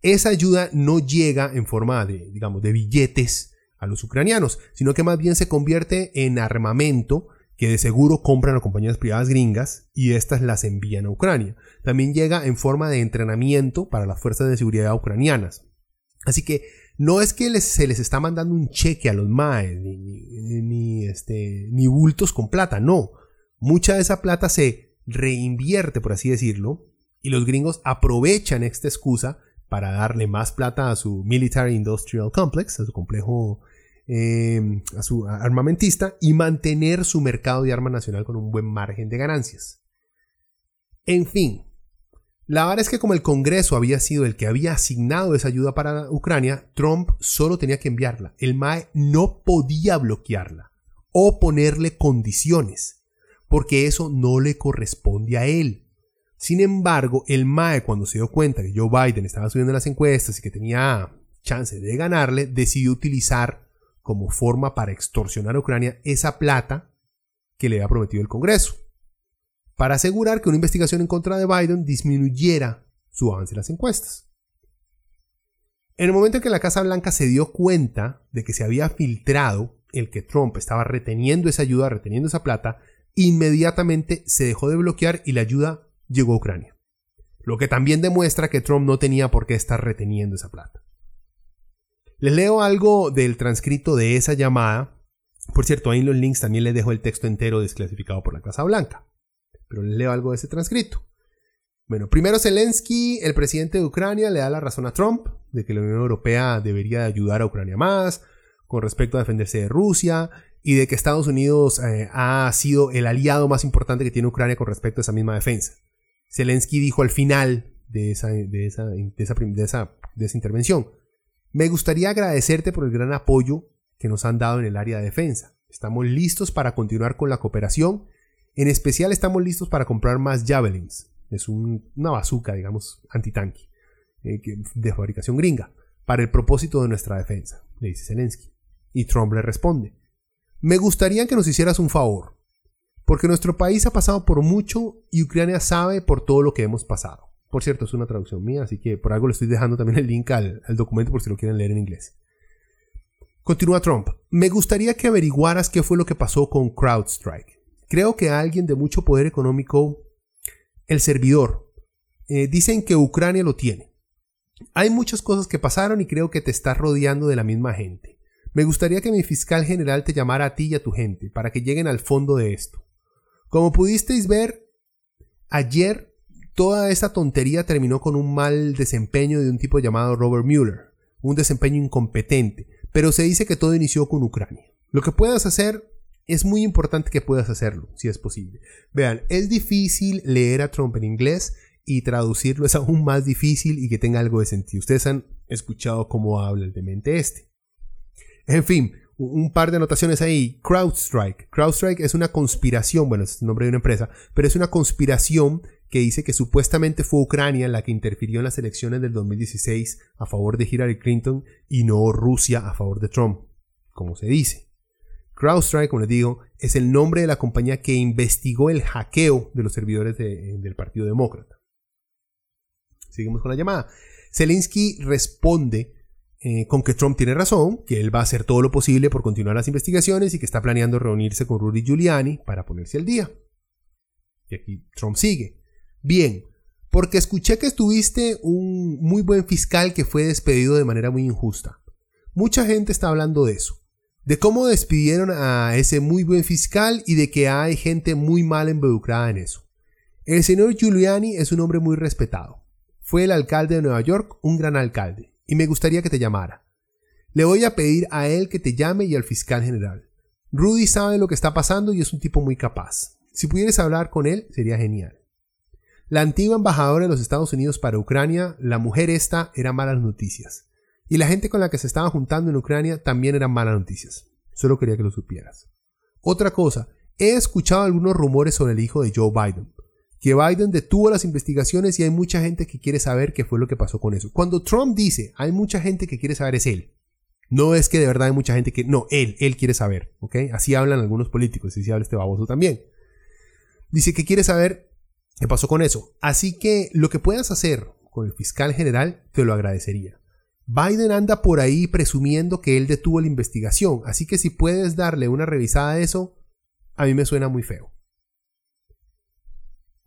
Esa ayuda no llega en forma de, digamos, de billetes a los ucranianos, sino que más bien se convierte en armamento que de seguro compran a compañías privadas gringas y éstas las envían a Ucrania. También llega en forma de entrenamiento para las fuerzas de seguridad ucranianas. Así que no es que se les está mandando un cheque a los MAE, ni, este, ni bultos con plata, no. Mucha de esa plata se reinvierte, por así decirlo, y los gringos aprovechan esta excusa para darle más plata a su Military Industrial Complex, a su complejo, eh, a su armamentista, y mantener su mercado de armas nacional con un buen margen de ganancias. En fin, la verdad es que como el Congreso había sido el que había asignado esa ayuda para Ucrania, Trump solo tenía que enviarla. El MAE no podía bloquearla o ponerle condiciones, porque eso no le corresponde a él. Sin embargo, el MAE cuando se dio cuenta que Joe Biden estaba subiendo las encuestas y que tenía chance de ganarle, decidió utilizar como forma para extorsionar a Ucrania esa plata que le había prometido el Congreso para asegurar que una investigación en contra de Biden disminuyera su avance en las encuestas. En el momento en que la Casa Blanca se dio cuenta de que se había filtrado el que Trump estaba reteniendo esa ayuda, reteniendo esa plata, inmediatamente se dejó de bloquear y la ayuda llegó a Ucrania. Lo que también demuestra que Trump no tenía por qué estar reteniendo esa plata. Les leo algo del transcrito de esa llamada. Por cierto, ahí en los links también les dejo el texto entero desclasificado por la Casa Blanca pero leo algo de ese transcrito. Bueno, primero Zelensky, el presidente de Ucrania, le da la razón a Trump de que la Unión Europea debería ayudar a Ucrania más con respecto a defenderse de Rusia y de que Estados Unidos eh, ha sido el aliado más importante que tiene Ucrania con respecto a esa misma defensa. Zelensky dijo al final de esa, de esa, de esa, de esa intervención, me gustaría agradecerte por el gran apoyo que nos han dado en el área de defensa. Estamos listos para continuar con la cooperación en especial estamos listos para comprar más Javelins. Es una bazooka, digamos, antitanque, eh, de fabricación gringa, para el propósito de nuestra defensa, le dice Zelensky. Y Trump le responde, me gustaría que nos hicieras un favor, porque nuestro país ha pasado por mucho y Ucrania sabe por todo lo que hemos pasado. Por cierto, es una traducción mía, así que por algo le estoy dejando también el link al, documento por si lo quieren leer en inglés. Continúa Trump, me gustaría que averiguaras qué fue lo que pasó con CrowdStrike. Creo que alguien de mucho poder económico, el servidor, eh, dicen que Ucrania lo tiene. Hay muchas cosas que pasaron y creo que te estás rodeando de la misma gente. Me gustaría que mi fiscal general te llamara a ti y a tu gente para que lleguen al fondo de esto. Como pudisteis ver, ayer toda esa tontería terminó con un mal desempeño de un tipo llamado Robert Mueller, un desempeño incompetente, pero se dice que todo inició con Ucrania. Lo que puedas hacer es muy importante que puedas hacerlo, si es posible. Vean, es difícil leer a Trump en inglés y traducirlo es aún más difícil y que tenga algo de sentido. Ustedes han escuchado cómo habla el demente este. En fin, un par de anotaciones ahí. CrowdStrike. CrowdStrike es una conspiración, bueno, es el nombre de una empresa, pero es una conspiración que dice que supuestamente fue Ucrania la que interfirió en las elecciones del 2016 a favor de Hillary Clinton y no Rusia a favor de Trump, como se dice. CrowdStrike, como les digo, es el nombre de la compañía que investigó el hackeo de los servidores del Partido Demócrata. Seguimos con la llamada. Zelensky responde eh, con que Trump tiene razón, que él va a hacer todo lo posible por continuar las investigaciones y que está planeando reunirse con Rudy Giuliani para ponerse al día. Y aquí Trump sigue. Bien, porque escuché que estuviste un muy buen fiscal que fue despedido de manera muy injusta. Mucha gente está hablando de eso de cómo despidieron a ese muy buen fiscal y de que hay gente muy mal involucrada en eso. El señor Giuliani es un hombre muy respetado. Fue el alcalde de Nueva York, un gran alcalde, y me gustaría que te llamara. Le voy a pedir a él que te llame y al fiscal general. Rudy sabe lo que está pasando y es un tipo muy capaz. Si pudieras hablar con él, sería genial. La antigua embajadora de los Estados Unidos para Ucrania, la mujer esta, era malas noticias. Y la gente con la que se estaba juntando en Ucrania también eran malas noticias. Solo quería que lo supieras. Otra cosa, he escuchado algunos rumores sobre el hijo de Joe Biden. Que Biden detuvo las investigaciones y hay mucha gente que quiere saber qué fue lo que pasó con eso. Cuando Trump dice hay mucha gente que quiere saber es él. No es que de verdad hay mucha gente que... No, él, él quiere saber. Así hablan algunos políticos así habla este baboso también. Dice que quiere saber qué pasó con eso. Así que lo que puedas hacer con el fiscal general te lo agradecería. Biden anda por ahí presumiendo que él detuvo la investigación, así que si puedes darle una revisada a eso, a mí me suena muy feo.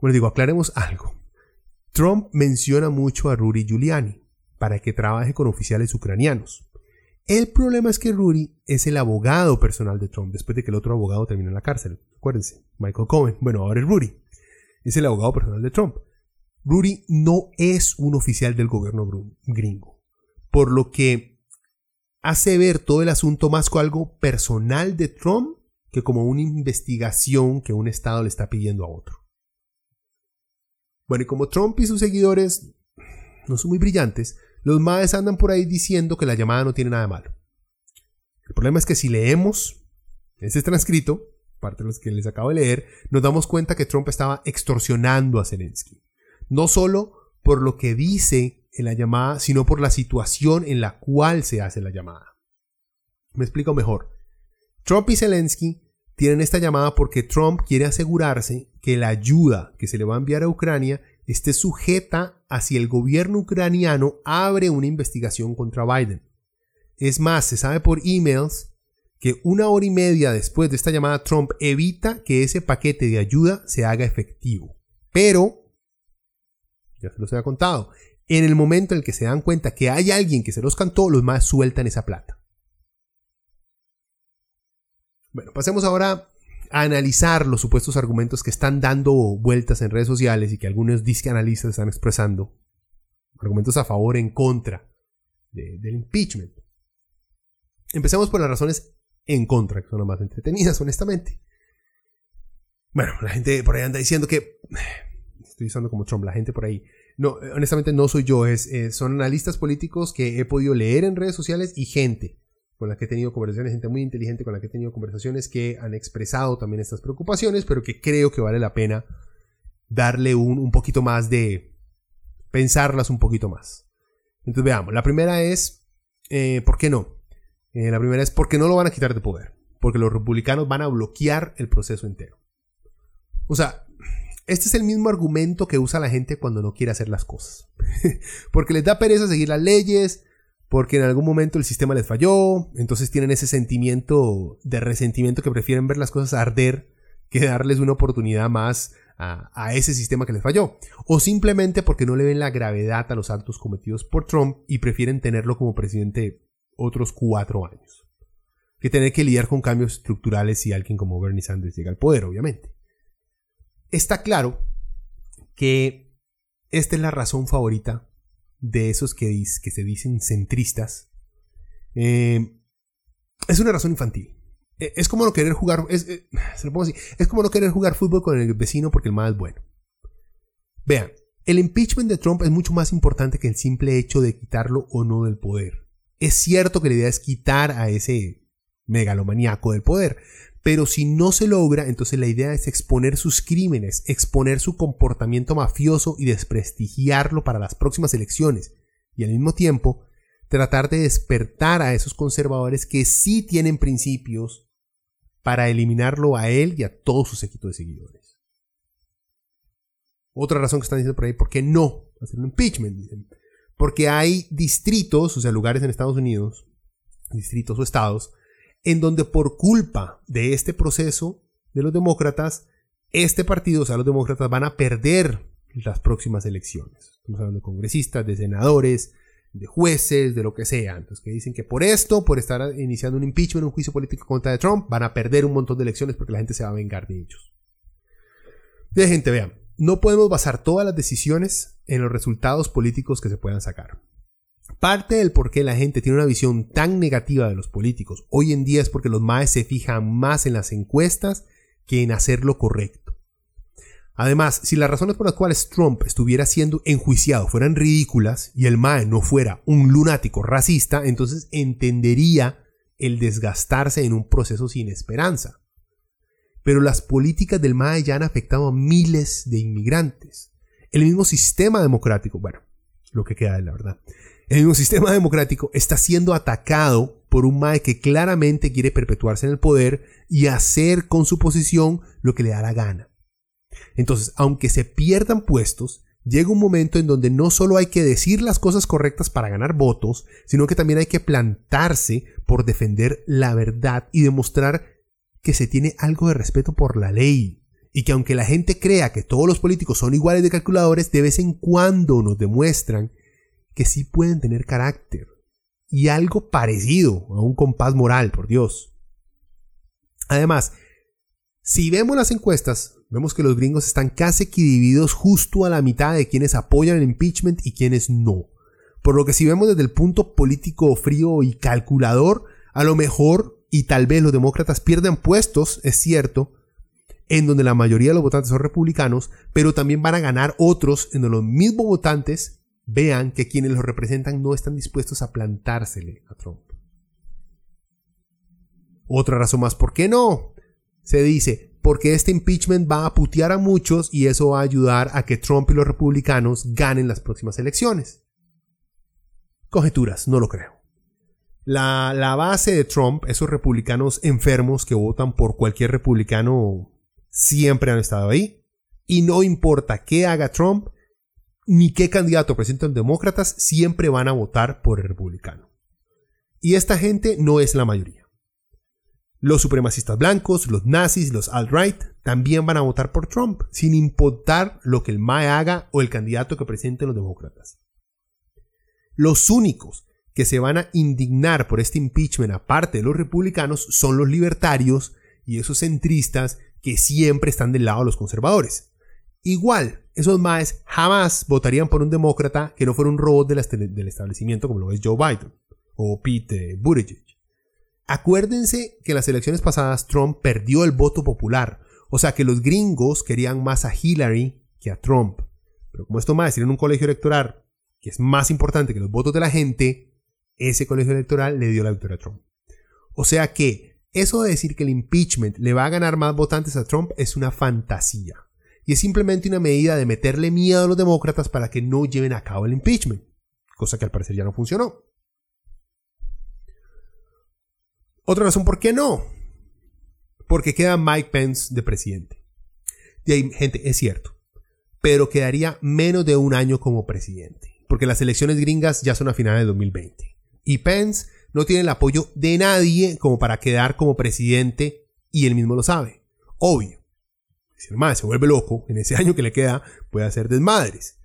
Bueno, digo, aclaremos algo. Trump menciona mucho a Rudy Giuliani para que trabaje con oficiales ucranianos. El problema es que Rudy es el abogado personal de Trump después de que el otro abogado terminó en la cárcel. Acuérdense, Michael Cohen. Bueno, ahora es Rudy. Es el abogado personal de Trump. Rudy no es un oficial del gobierno gringo por lo que hace ver todo el asunto más como algo personal de Trump que como una investigación que un Estado le está pidiendo a otro. Bueno, y como Trump y sus seguidores no son muy brillantes, los maes andan por ahí diciendo que la llamada no tiene nada malo. El problema es que si leemos ese transcrito, parte de los que les acabo de leer, nos damos cuenta que Trump estaba extorsionando a Zelensky. No solo por lo que dice en la llamada, sino por la situación en la cual se hace la llamada. Me explico mejor. Trump y Zelensky tienen esta llamada porque Trump quiere asegurarse que la ayuda que se le va a enviar a Ucrania esté sujeta a si el gobierno ucraniano abre una investigación contra Biden. Es más, se sabe por emails que una hora y media después de esta llamada Trump evita que ese paquete de ayuda se haga efectivo. Pero, ya se los había contado, en el momento en el que se dan cuenta que hay alguien que se los cantó, los más sueltan esa plata. Bueno, pasemos ahora a analizar los supuestos argumentos que están dando vueltas en redes sociales y que algunos disque analistas están expresando. Argumentos a favor en contra del impeachment. Empecemos por las razones en contra, que son las más entretenidas, honestamente. Bueno, la gente por ahí anda diciendo que. Estoy usando como Trump, la gente por ahí no, honestamente no soy yo, es, eh, son analistas políticos que he podido leer en redes sociales y gente con la que he tenido conversaciones, gente muy inteligente con la que he tenido conversaciones que han expresado también estas preocupaciones, pero que creo que vale la pena darle un, un poquito más de pensarlas un poquito más. Entonces veamos, la primera es, eh, ¿por qué no? Eh, la primera es porque no lo van a quitar de poder, porque los republicanos van a bloquear el proceso entero. O sea, este es el mismo argumento que usa la gente cuando no quiere hacer las cosas. porque les da pereza seguir las leyes, porque en algún momento el sistema les falló, entonces tienen ese sentimiento de resentimiento que prefieren ver las cosas arder que darles una oportunidad más a, a, ese sistema que les falló. O simplemente porque no le ven la gravedad a los actos cometidos por Trump y prefieren tenerlo como presidente otros cuatro años. Que tener que lidiar con cambios estructurales si alguien como Bernie Sanders llega al poder, obviamente. Está claro que esta es la razón favorita de esos que, se dicen centristas. Eh, es una razón infantil. E, es como no querer jugar. Es, eh. Es como no querer jugar fútbol con el vecino porque el más es bueno. Vean, el impeachment de Trump es mucho más importante que el simple hecho de quitarlo o no del poder. Es cierto que la idea es quitar a ese megalomaníaco del poder, pero si no se logra, entonces la idea es exponer sus crímenes, exponer su comportamiento mafioso y desprestigiarlo para las próximas elecciones. Y al mismo tiempo, tratar de despertar a esos conservadores que sí tienen principios para eliminarlo a él y a todo su séquito de seguidores. Otra razón que están diciendo por ahí, ¿por qué no hacer un impeachment? Dicen. Porque hay distritos, o sea, lugares en Estados Unidos, distritos o estados, en donde por culpa de este proceso de los demócratas, este partido, o sea, los demócratas van a perder las próximas elecciones. Estamos hablando de congresistas, de senadores, de jueces, de lo que sea. Entonces, que dicen que por esto, por estar iniciando un impeachment, un juicio político contra Trump, van a perder un montón de elecciones porque la gente se va a vengar de ellos. De gente, vean, no podemos basar todas las decisiones en los resultados políticos que se puedan sacar. Parte del por qué la gente tiene una visión tan negativa de los políticos hoy en día es porque los MAES se fijan más en las encuestas que en hacer lo correcto. Además, si las razones por las cuales Trump estuviera siendo enjuiciado fueran ridículas y el MAE no fuera un lunático racista, entonces entendería el desgastarse en un proceso sin esperanza. Pero las políticas del MAE ya han afectado a miles de inmigrantes. El mismo sistema democrático, bueno, lo que queda de la verdad, el mismo sistema democrático está siendo atacado por un MAE que claramente quiere perpetuarse en el poder y hacer con su posición lo que le da la gana. Entonces, aunque se pierdan puestos, llega un momento en donde no solo hay que decir las cosas correctas para ganar votos, sino que también hay que plantarse por defender la verdad y demostrar que se tiene algo de respeto por la ley. Y que aunque la gente crea que todos los políticos son iguales de calculadores, de vez en cuando nos demuestran que sí pueden tener carácter. Y algo parecido a un compás moral, por Dios. Además, si vemos las encuestas, vemos que los gringos están casi divididos justo a la mitad de quienes apoyan el impeachment y quienes no. Por lo que si vemos desde el punto político frío y calculador, a lo mejor y tal vez los demócratas pierden puestos, es cierto, en donde la mayoría de los votantes son republicanos, pero también van a ganar otros en donde los mismos votantes vean que quienes los representan no están dispuestos a plantársele a Trump. Otra razón más, ¿por qué no? Se dice, porque este impeachment va a putear a muchos y eso va a ayudar a que Trump y los republicanos ganen las próximas elecciones. Conjeturas, no lo creo. La, base de Trump, esos republicanos enfermos que votan por cualquier republicano, siempre han estado ahí. Y no importa qué haga Trump, ni qué candidato presenten demócratas, siempre van a votar por el republicano. Y esta gente no es la mayoría. Los supremacistas blancos, los nazis, los alt-right también van a votar por Trump, sin importar lo que el MAE haga o el candidato que presenten los demócratas. Los únicos que se van a indignar por este impeachment aparte de los republicanos son los libertarios y esos centristas que siempre están del lado de los conservadores. Igual, esos maes jamás votarían por un demócrata que no fuera un robot del establecimiento como lo es Joe Biden o Pete Buttigieg. Acuérdense que en las elecciones pasadas Trump perdió el voto popular. O sea que los gringos querían más a Hillary que a Trump. Pero como esto más en un colegio electoral que es más importante que los votos de la gente, ese colegio electoral le dio la victoria a Trump. O sea que eso de decir que el impeachment le va a ganar más votantes a Trump es una fantasía. Y es simplemente una medida de meterle miedo a los demócratas para que no lleven a cabo el impeachment. Cosa que al parecer ya no funcionó. Otra razón, ¿por qué no? Porque queda Mike Pence de presidente. Y ahí, gente, es cierto. Pero quedaría menos de un año como presidente. Porque las elecciones gringas ya son a finales de 2020. Y Pence no tiene el apoyo de nadie como para quedar como presidente y él mismo lo sabe. Obvio. Si el mal se vuelve loco, en ese año que le queda puede hacer desmadres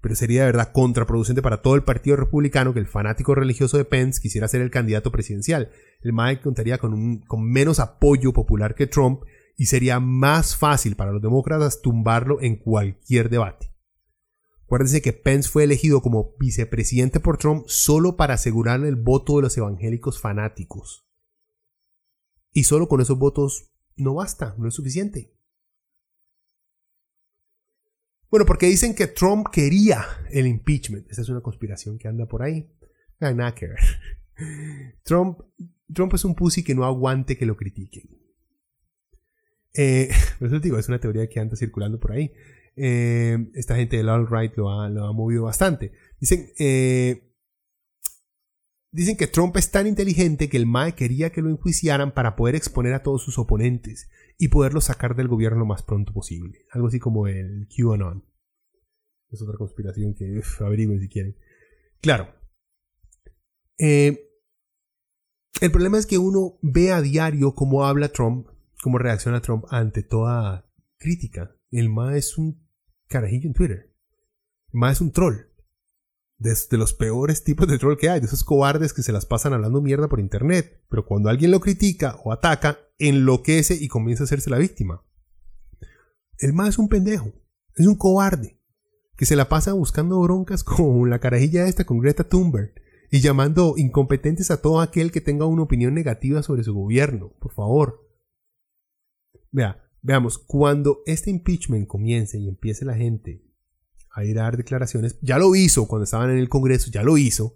pero sería de verdad contraproducente para todo el Partido Republicano que el fanático religioso de Pence quisiera ser el candidato presidencial. El Mike contaría con, con menos apoyo popular que Trump y sería más fácil para los demócratas tumbarlo en cualquier debate. Acuérdense que Pence fue elegido como vicepresidente por Trump solo para asegurar el voto de los evangélicos fanáticos. Y solo con esos votos no basta, no es suficiente. Bueno, porque dicen que Trump quería el impeachment. Esa es una conspiración que anda por ahí. Nada que ver. Trump, Trump es un pussy que no aguante que lo critiquen. Eh, eso digo, es una teoría que anda circulando por ahí. Eh, esta gente del alt-right lo ha, movido bastante. Dicen, eh, Dicen que Trump es tan inteligente que el MAE quería que lo enjuiciaran para poder exponer a todos sus oponentes y poderlo sacar del gobierno lo más pronto posible. Algo así como el QAnon. Es otra conspiración que uf, averigüen si quieren. Claro. Eh, el problema es que uno ve a diario cómo habla Trump, cómo reacciona Trump ante toda crítica. El MAE es un carajillo en Twitter. MAE es un troll de, los peores tipos de troll que hay, de esos cobardes que se las pasan hablando mierda por internet, pero cuando alguien lo critica o ataca, enloquece y comienza a hacerse la víctima. El más es un pendejo, es un cobarde, que se la pasa buscando broncas con la carajilla esta con Greta Thunberg y llamando incompetentes a todo aquel que tenga una opinión negativa sobre su gobierno, por favor. Vea, veamos, cuando este impeachment comience y empiece la gente a ir a dar declaraciones. Ya lo hizo cuando estaban en el Congreso, ya lo hizo.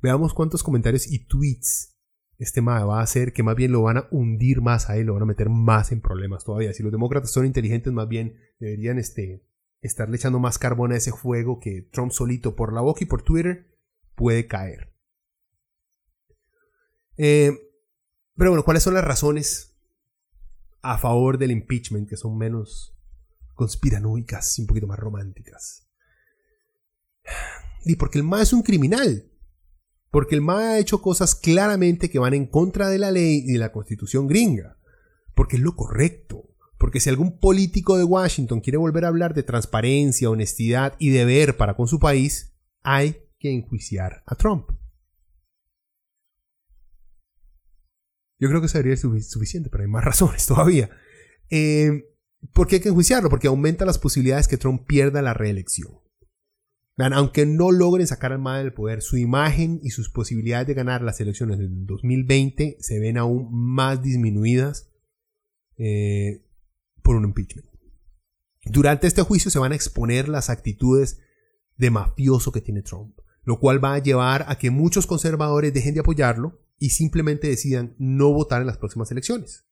Veamos cuántos comentarios y tweets este MAE va a hacer que más bien lo van a hundir más a él, lo van a meter más en problemas todavía. Si los demócratas son inteligentes, más bien deberían este, estarle echando más carbón a ese fuego que Trump solito por la boca y por Twitter puede caer. Eh, pero bueno, ¿cuáles son las razones a favor del impeachment que son menos conspiranoicas y un poquito más románticas? Y porque el MA es un criminal. Porque el MA ha hecho cosas claramente que van en contra de la ley y de la constitución gringa. Porque es lo correcto. Porque si algún político de Washington quiere volver a hablar de transparencia, honestidad y deber para con su país, hay que enjuiciar a Trump. Yo creo que sería suficiente, pero hay más razones todavía. Eh, ¿Por qué hay que enjuiciarlo? Porque aumenta las posibilidades que Trump pierda la reelección aunque no logren sacar al MAE del poder, su imagen y sus posibilidades de ganar las elecciones del 2020 se ven aún más disminuidas eh, por un impeachment. Durante este juicio se van a exponer las actitudes de mafioso que tiene Trump, lo cual va a llevar a que muchos conservadores dejen de apoyarlo y simplemente decidan no votar en las próximas elecciones.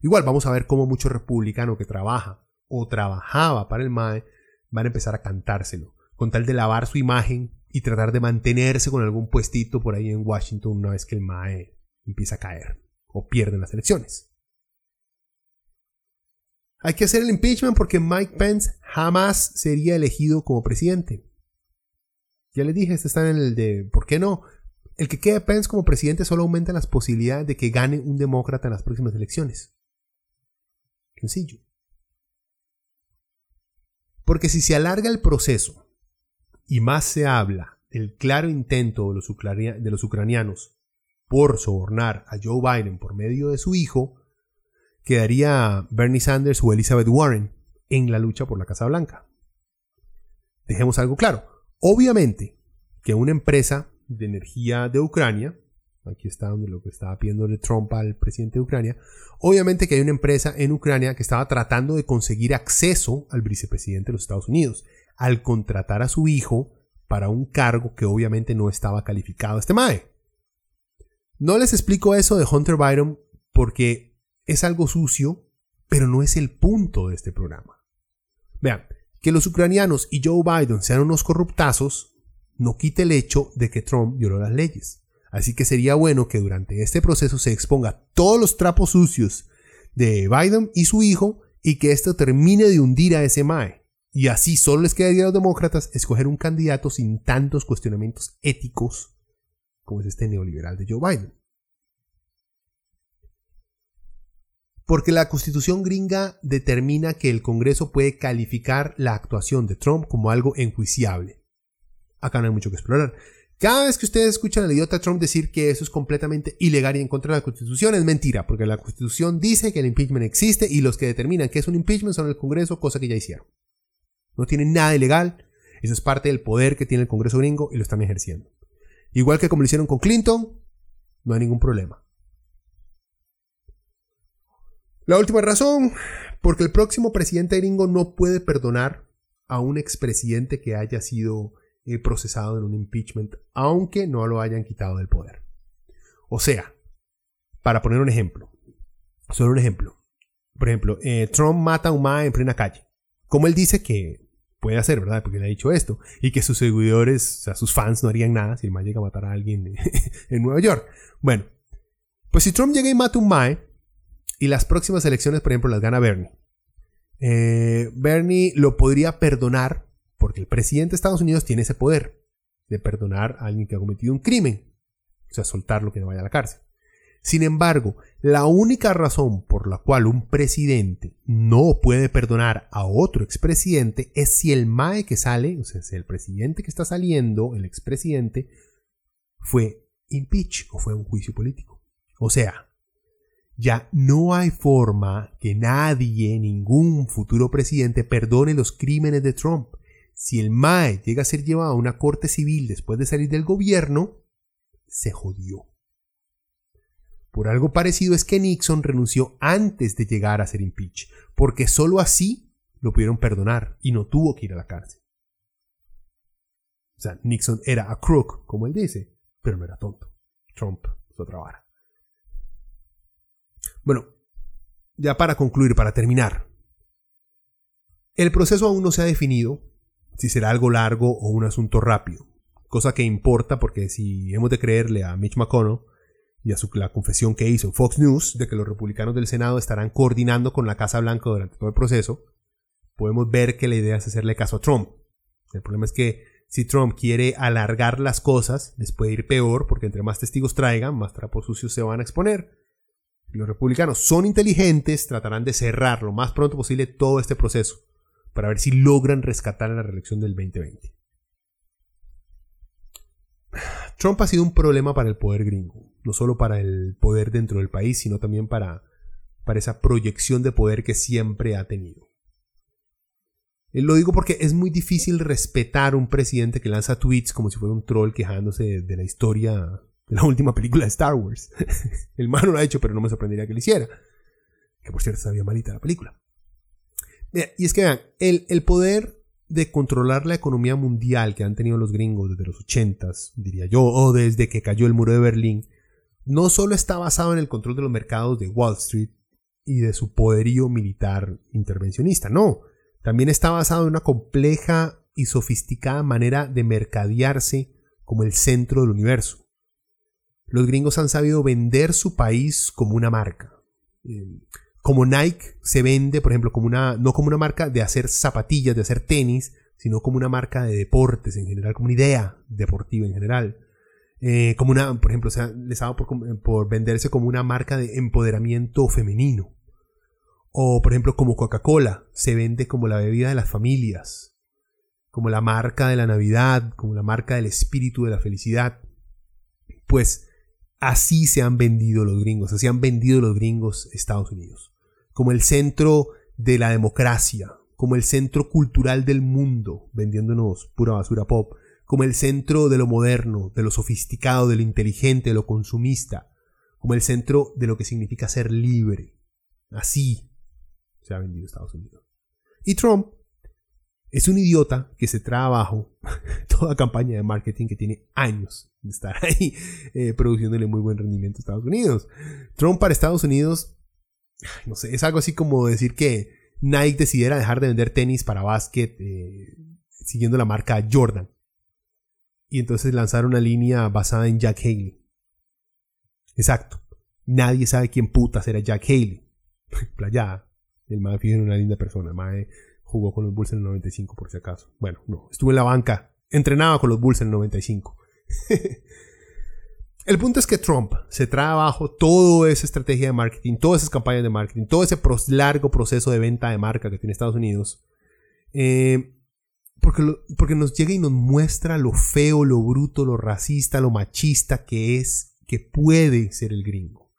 Igual vamos a ver cómo muchos republicanos que trabaja o trabajaba para el MAE van a empezar a cantárselo con tal de lavar su imagen y tratar de mantenerse con algún puestito por ahí en Washington una vez que el MAE empieza a caer o pierden las elecciones. Hay que hacer el impeachment porque Mike Pence jamás sería elegido como presidente. Ya les dije, este está en el de ¿por qué no? El que quede Pence como presidente solo aumenta las posibilidades de que gane un demócrata en las próximas elecciones. Sencillo. Porque si se alarga el proceso y más se habla del claro intento de los, de los ucranianos por sobornar a Joe Biden por medio de su hijo, quedaría Bernie Sanders o Elizabeth Warren en la lucha por la Casa Blanca. Dejemos algo claro. Obviamente que una empresa de energía de Ucrania, aquí está donde lo que estaba pidiendo Trump al presidente de Ucrania, obviamente que hay una empresa en Ucrania que estaba tratando de conseguir acceso al vicepresidente de los Estados Unidos al contratar a su hijo para un cargo que obviamente no estaba calificado este MAE. No les explico eso de Hunter Biden porque es algo sucio, pero no es el punto de este programa. Vean, que los ucranianos y Joe Biden sean unos corruptazos no quita el hecho de que Trump violó las leyes. Así que sería bueno que durante este proceso se exponga todos los trapos sucios de Biden y su hijo y que esto termine de hundir a ese MAE. Y así solo les quedaría a los demócratas escoger un candidato sin tantos cuestionamientos éticos como es este neoliberal de Joe Biden. Porque la constitución gringa determina que el Congreso puede calificar la actuación de Trump como algo enjuiciable. Acá no hay mucho que explorar. Cada vez que ustedes escuchan al idiota Trump decir que eso es completamente ilegal y en contra de la Constitución, es mentira, porque la Constitución dice que el impeachment existe y los que determinan que es un impeachment son el Congreso, cosa que ya hicieron. No tienen nada ilegal. Eso es parte del poder que tiene el Congreso gringo y lo están ejerciendo. Igual que como lo hicieron con Clinton, no hay ningún problema. La última razón, porque el próximo presidente gringo no puede perdonar a un expresidente que haya sido eh, procesado en un impeachment, aunque no lo hayan quitado del poder. O sea, para poner un ejemplo, solo un ejemplo. Por ejemplo, eh, Trump mata a un MAE en plena calle. Como él dice que puede hacer, ¿verdad? Porque le ha dicho esto. Y que sus seguidores, o sea, sus fans no harían nada si el Mae llega a matar a alguien en Nueva York. Bueno, pues si Trump llega y mata un Mae, y las próximas elecciones, por ejemplo, las gana Bernie, eh, Bernie lo podría perdonar el presidente de Estados Unidos tiene ese poder de perdonar a alguien que ha cometido un crimen, o sea, soltarlo que no vaya a la cárcel. Sin embargo, la única razón por la cual un presidente no puede perdonar a otro expresidente es si el MAE que sale, o sea, si el presidente que está saliendo, el expresidente, fue impeach o fue un juicio político. O sea, ya no hay forma que nadie, ningún futuro presidente, perdone los crímenes de Trump. Si el MAE llega a ser llevado a una corte civil después de salir del gobierno, se jodió. Por algo parecido es que Nixon renunció antes de llegar a ser impeach, porque sólo así lo pudieron perdonar y no tuvo que ir a la cárcel. O sea, Nixon era a crook, como él dice, pero no era tonto. Trump es otra vara. Bueno, ya para concluir, para terminar. El proceso aún no se ha definido si será algo largo o un asunto rápido, cosa que importa porque si hemos de creerle a Mitch McConnell y a su, la confesión que hizo en Fox News de que los republicanos del Senado estarán coordinando con la Casa Blanca durante todo el proceso, podemos ver que la idea es hacerle caso a Trump. El problema es que si Trump quiere alargar las cosas, les puede ir peor porque entre más testigos traigan, más trapos sucios se van a exponer los republicanos son inteligentes, tratarán de cerrar lo más pronto posible todo este proceso para ver si logran rescatar la reelección del 2020. Trump ha sido un problema para el poder gringo, no solo para el poder dentro del país, sino también para, para esa proyección de poder que siempre ha tenido. Eh, lo digo porque es muy difícil respetar un presidente que lanza tweets como si fuera un troll quejándose de la historia la última película de Star Wars. el malo lo ha hecho, pero no me sorprendería que lo hiciera. Que por cierto, sabía malita la película. Y es que vean, el, poder de controlar la economía mundial que han tenido los gringos desde los 80 diría yo, o desde que cayó el muro de Berlín, no solo está basado en el control de los mercados de Wall Street y de su poderío militar intervencionista, no, también está basado en una compleja y sofisticada manera de mercadearse como el centro del universo los gringos han sabido vender su país como una marca. Eh, como Nike se vende, por ejemplo, como una, no como una marca de hacer zapatillas, de hacer tenis, sino como una marca de deportes en general, como una idea deportiva en general. Eh, como una, por ejemplo, les ha por, por venderse como una marca de empoderamiento femenino. O, por ejemplo, como Coca-Cola, se vende como la bebida de las familias, como la marca de la Navidad, como la marca del espíritu de la felicidad. Pues Así se han vendido los gringos, así han vendido los gringos Estados Unidos, como el centro de la democracia, como el centro cultural del mundo, vendiéndonos pura basura pop, como el centro de lo moderno, de lo sofisticado, de lo inteligente, de lo consumista, como el centro de lo que significa ser libre. Así se ha vendido Estados Unidos. Y Trump es un idiota que se trae abajo toda campaña de marketing que tiene años de estar ahí eh, produciéndole muy buen rendimiento a Estados Unidos. Trump para Estados Unidos, no sé, es algo así como decir que Nike decidiera dejar de vender tenis para básquet eh, siguiendo la marca Jordan. Y entonces lanzar una línea basada en Jack Haley. Exacto. Nadie sabe quién putas era Jack Haley. Playa. El más es una linda persona. El jugó con los Bulls en el 95 por si acaso. Bueno, no, estuvo en la banca, entrenaba con los Bulls en el 95. el punto es que Trump se trae abajo toda esa estrategia de marketing, todas esas campañas de marketing, todo ese largo proceso de venta de marca que tiene Estados Unidos. Eh, porque, porque nos llega y nos muestra lo feo, lo bruto, lo racista, lo machista que es, que puede ser el gringo.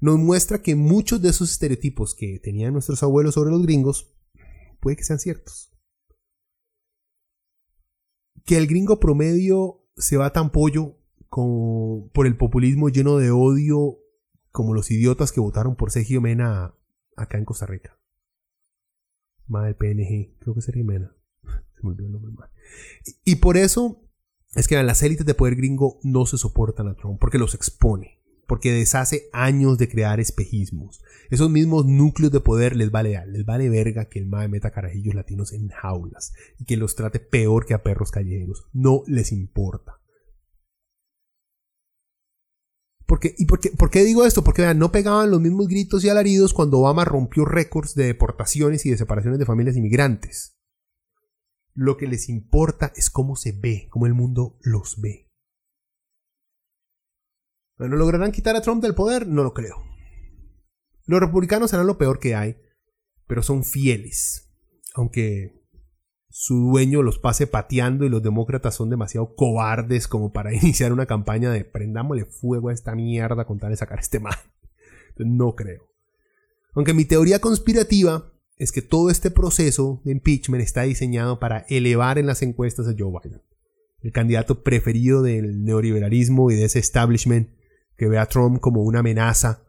Nos muestra que muchos de esos estereotipos que tenían nuestros abuelos sobre los gringos puede que sean ciertos. Que el gringo promedio se va tan pollo por el populismo lleno de odio como los idiotas que votaron por Sergio Mena acá en Costa Rica. Del PNG, creo que Sergio Mena. Se me olvidó el nombre. Y, por eso es que las élites de poder gringo no se soportan a Trump, porque los expone, porque deshace años de crear espejismos. Esos mismos núcleos de poder les vale, les vale verga que el MAE meta carajillos latinos en jaulas y que los trate peor que a perros callejeros. No les importa. Porque, ¿Y por qué, por qué, digo esto? Porque vean, no pegaban los mismos gritos y alaridos cuando Obama rompió récords de deportaciones y de separaciones de familias inmigrantes. Lo que les importa es cómo se ve, cómo el mundo los ve. ¿No lograrán quitar a Trump del poder? No lo creo. Los republicanos serán lo peor que hay, pero son fieles. Aunque su dueño los pase pateando y los demócratas son demasiado cobardes como para iniciar una campaña de prendámosle fuego a esta mierda con tal de sacar este mal. No creo. Aunque mi teoría conspirativa es que todo este proceso de impeachment está diseñado para elevar en las encuestas a Joe Biden, el candidato preferido del neoliberalismo y de ese establishment que ve a Trump como una amenaza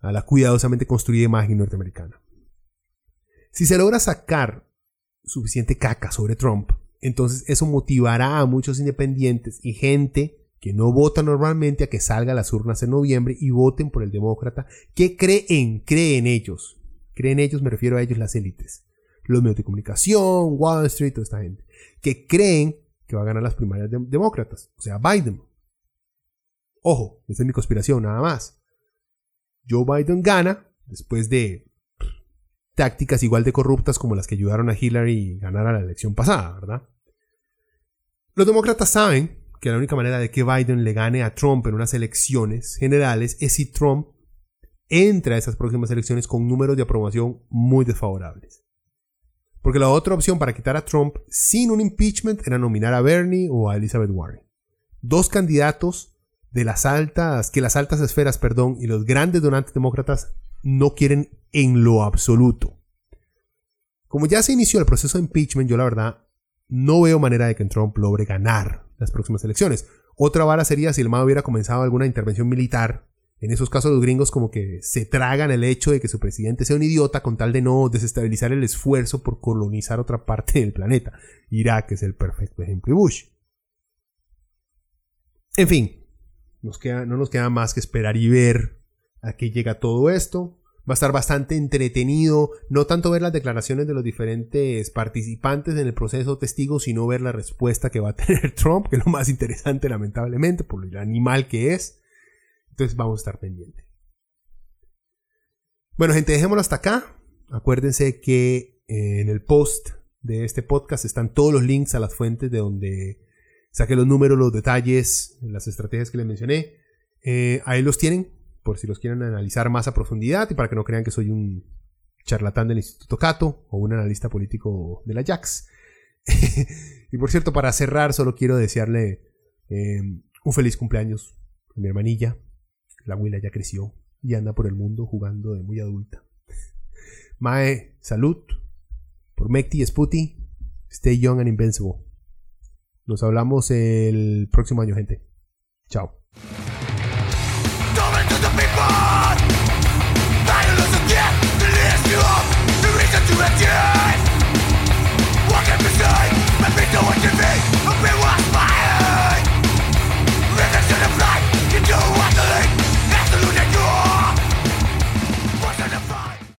a la cuidadosamente construida imagen norteamericana. Si se logra sacar suficiente caca sobre Trump, entonces eso motivará a muchos independientes y gente que no vota normalmente a que salga a las urnas en noviembre y voten por el demócrata que creen, creen ellos. Creen ellos, me refiero a ellos las élites. Los medios de comunicación, Wall Street, toda esta gente. Que creen que va a ganar las primarias demócratas, o sea, Biden. Ojo, esta es mi conspiración, nada más. Joe Biden gana después de tácticas igual de corruptas como las que ayudaron a Hillary a ganar a la elección pasada, ¿verdad? Los demócratas saben que la única manera de que Biden le gane a Trump en unas elecciones generales es si Trump entra a esas próximas elecciones con números de aprobación muy desfavorables. Porque la otra opción para quitar a Trump sin un impeachment era nominar a Bernie o a Elizabeth Warren. Dos candidatos de las altas, que las altas esferas, perdón, y los grandes donantes demócratas no quieren en lo absoluto. Como ya se inició el proceso de impeachment, yo la verdad no veo manera de que Trump logre ganar las próximas elecciones. Otra vara sería si el MAO hubiera comenzado alguna intervención militar. En esos casos los gringos como que se tragan el hecho de que su presidente sea un idiota con tal de no desestabilizar el esfuerzo por colonizar otra parte del planeta. Irak es el perfecto ejemplo de Bush. En fin, no nos queda más que esperar y ver a qué llega todo esto. Va a estar bastante entretenido, no tanto ver las declaraciones de los diferentes participantes en el proceso testigo, sino ver la respuesta que va a tener Trump, que es lo más interesante lamentablemente, por el animal que es. Entonces vamos a estar pendientes. Bueno gente, dejémoslo hasta acá. Acuérdense que en el post de este podcast están todos los links a las fuentes de donde saqué los números, los detalles, las estrategias que les mencioné. Eh, ahí los tienen, por si los quieren analizar más a profundidad y para que no crean que soy un charlatán del Instituto Cato o un analista político de la Jax. y por cierto, para cerrar, solo quiero desearle eh, un feliz cumpleaños a mi hermanilla. La abuela ya creció y anda por el mundo jugando de muy adulta. Mae, salud. Por Mekti Sputi. Stay young and invincible. Nos hablamos el próximo año, gente. Chao. to the death Walking beside, let me know what can be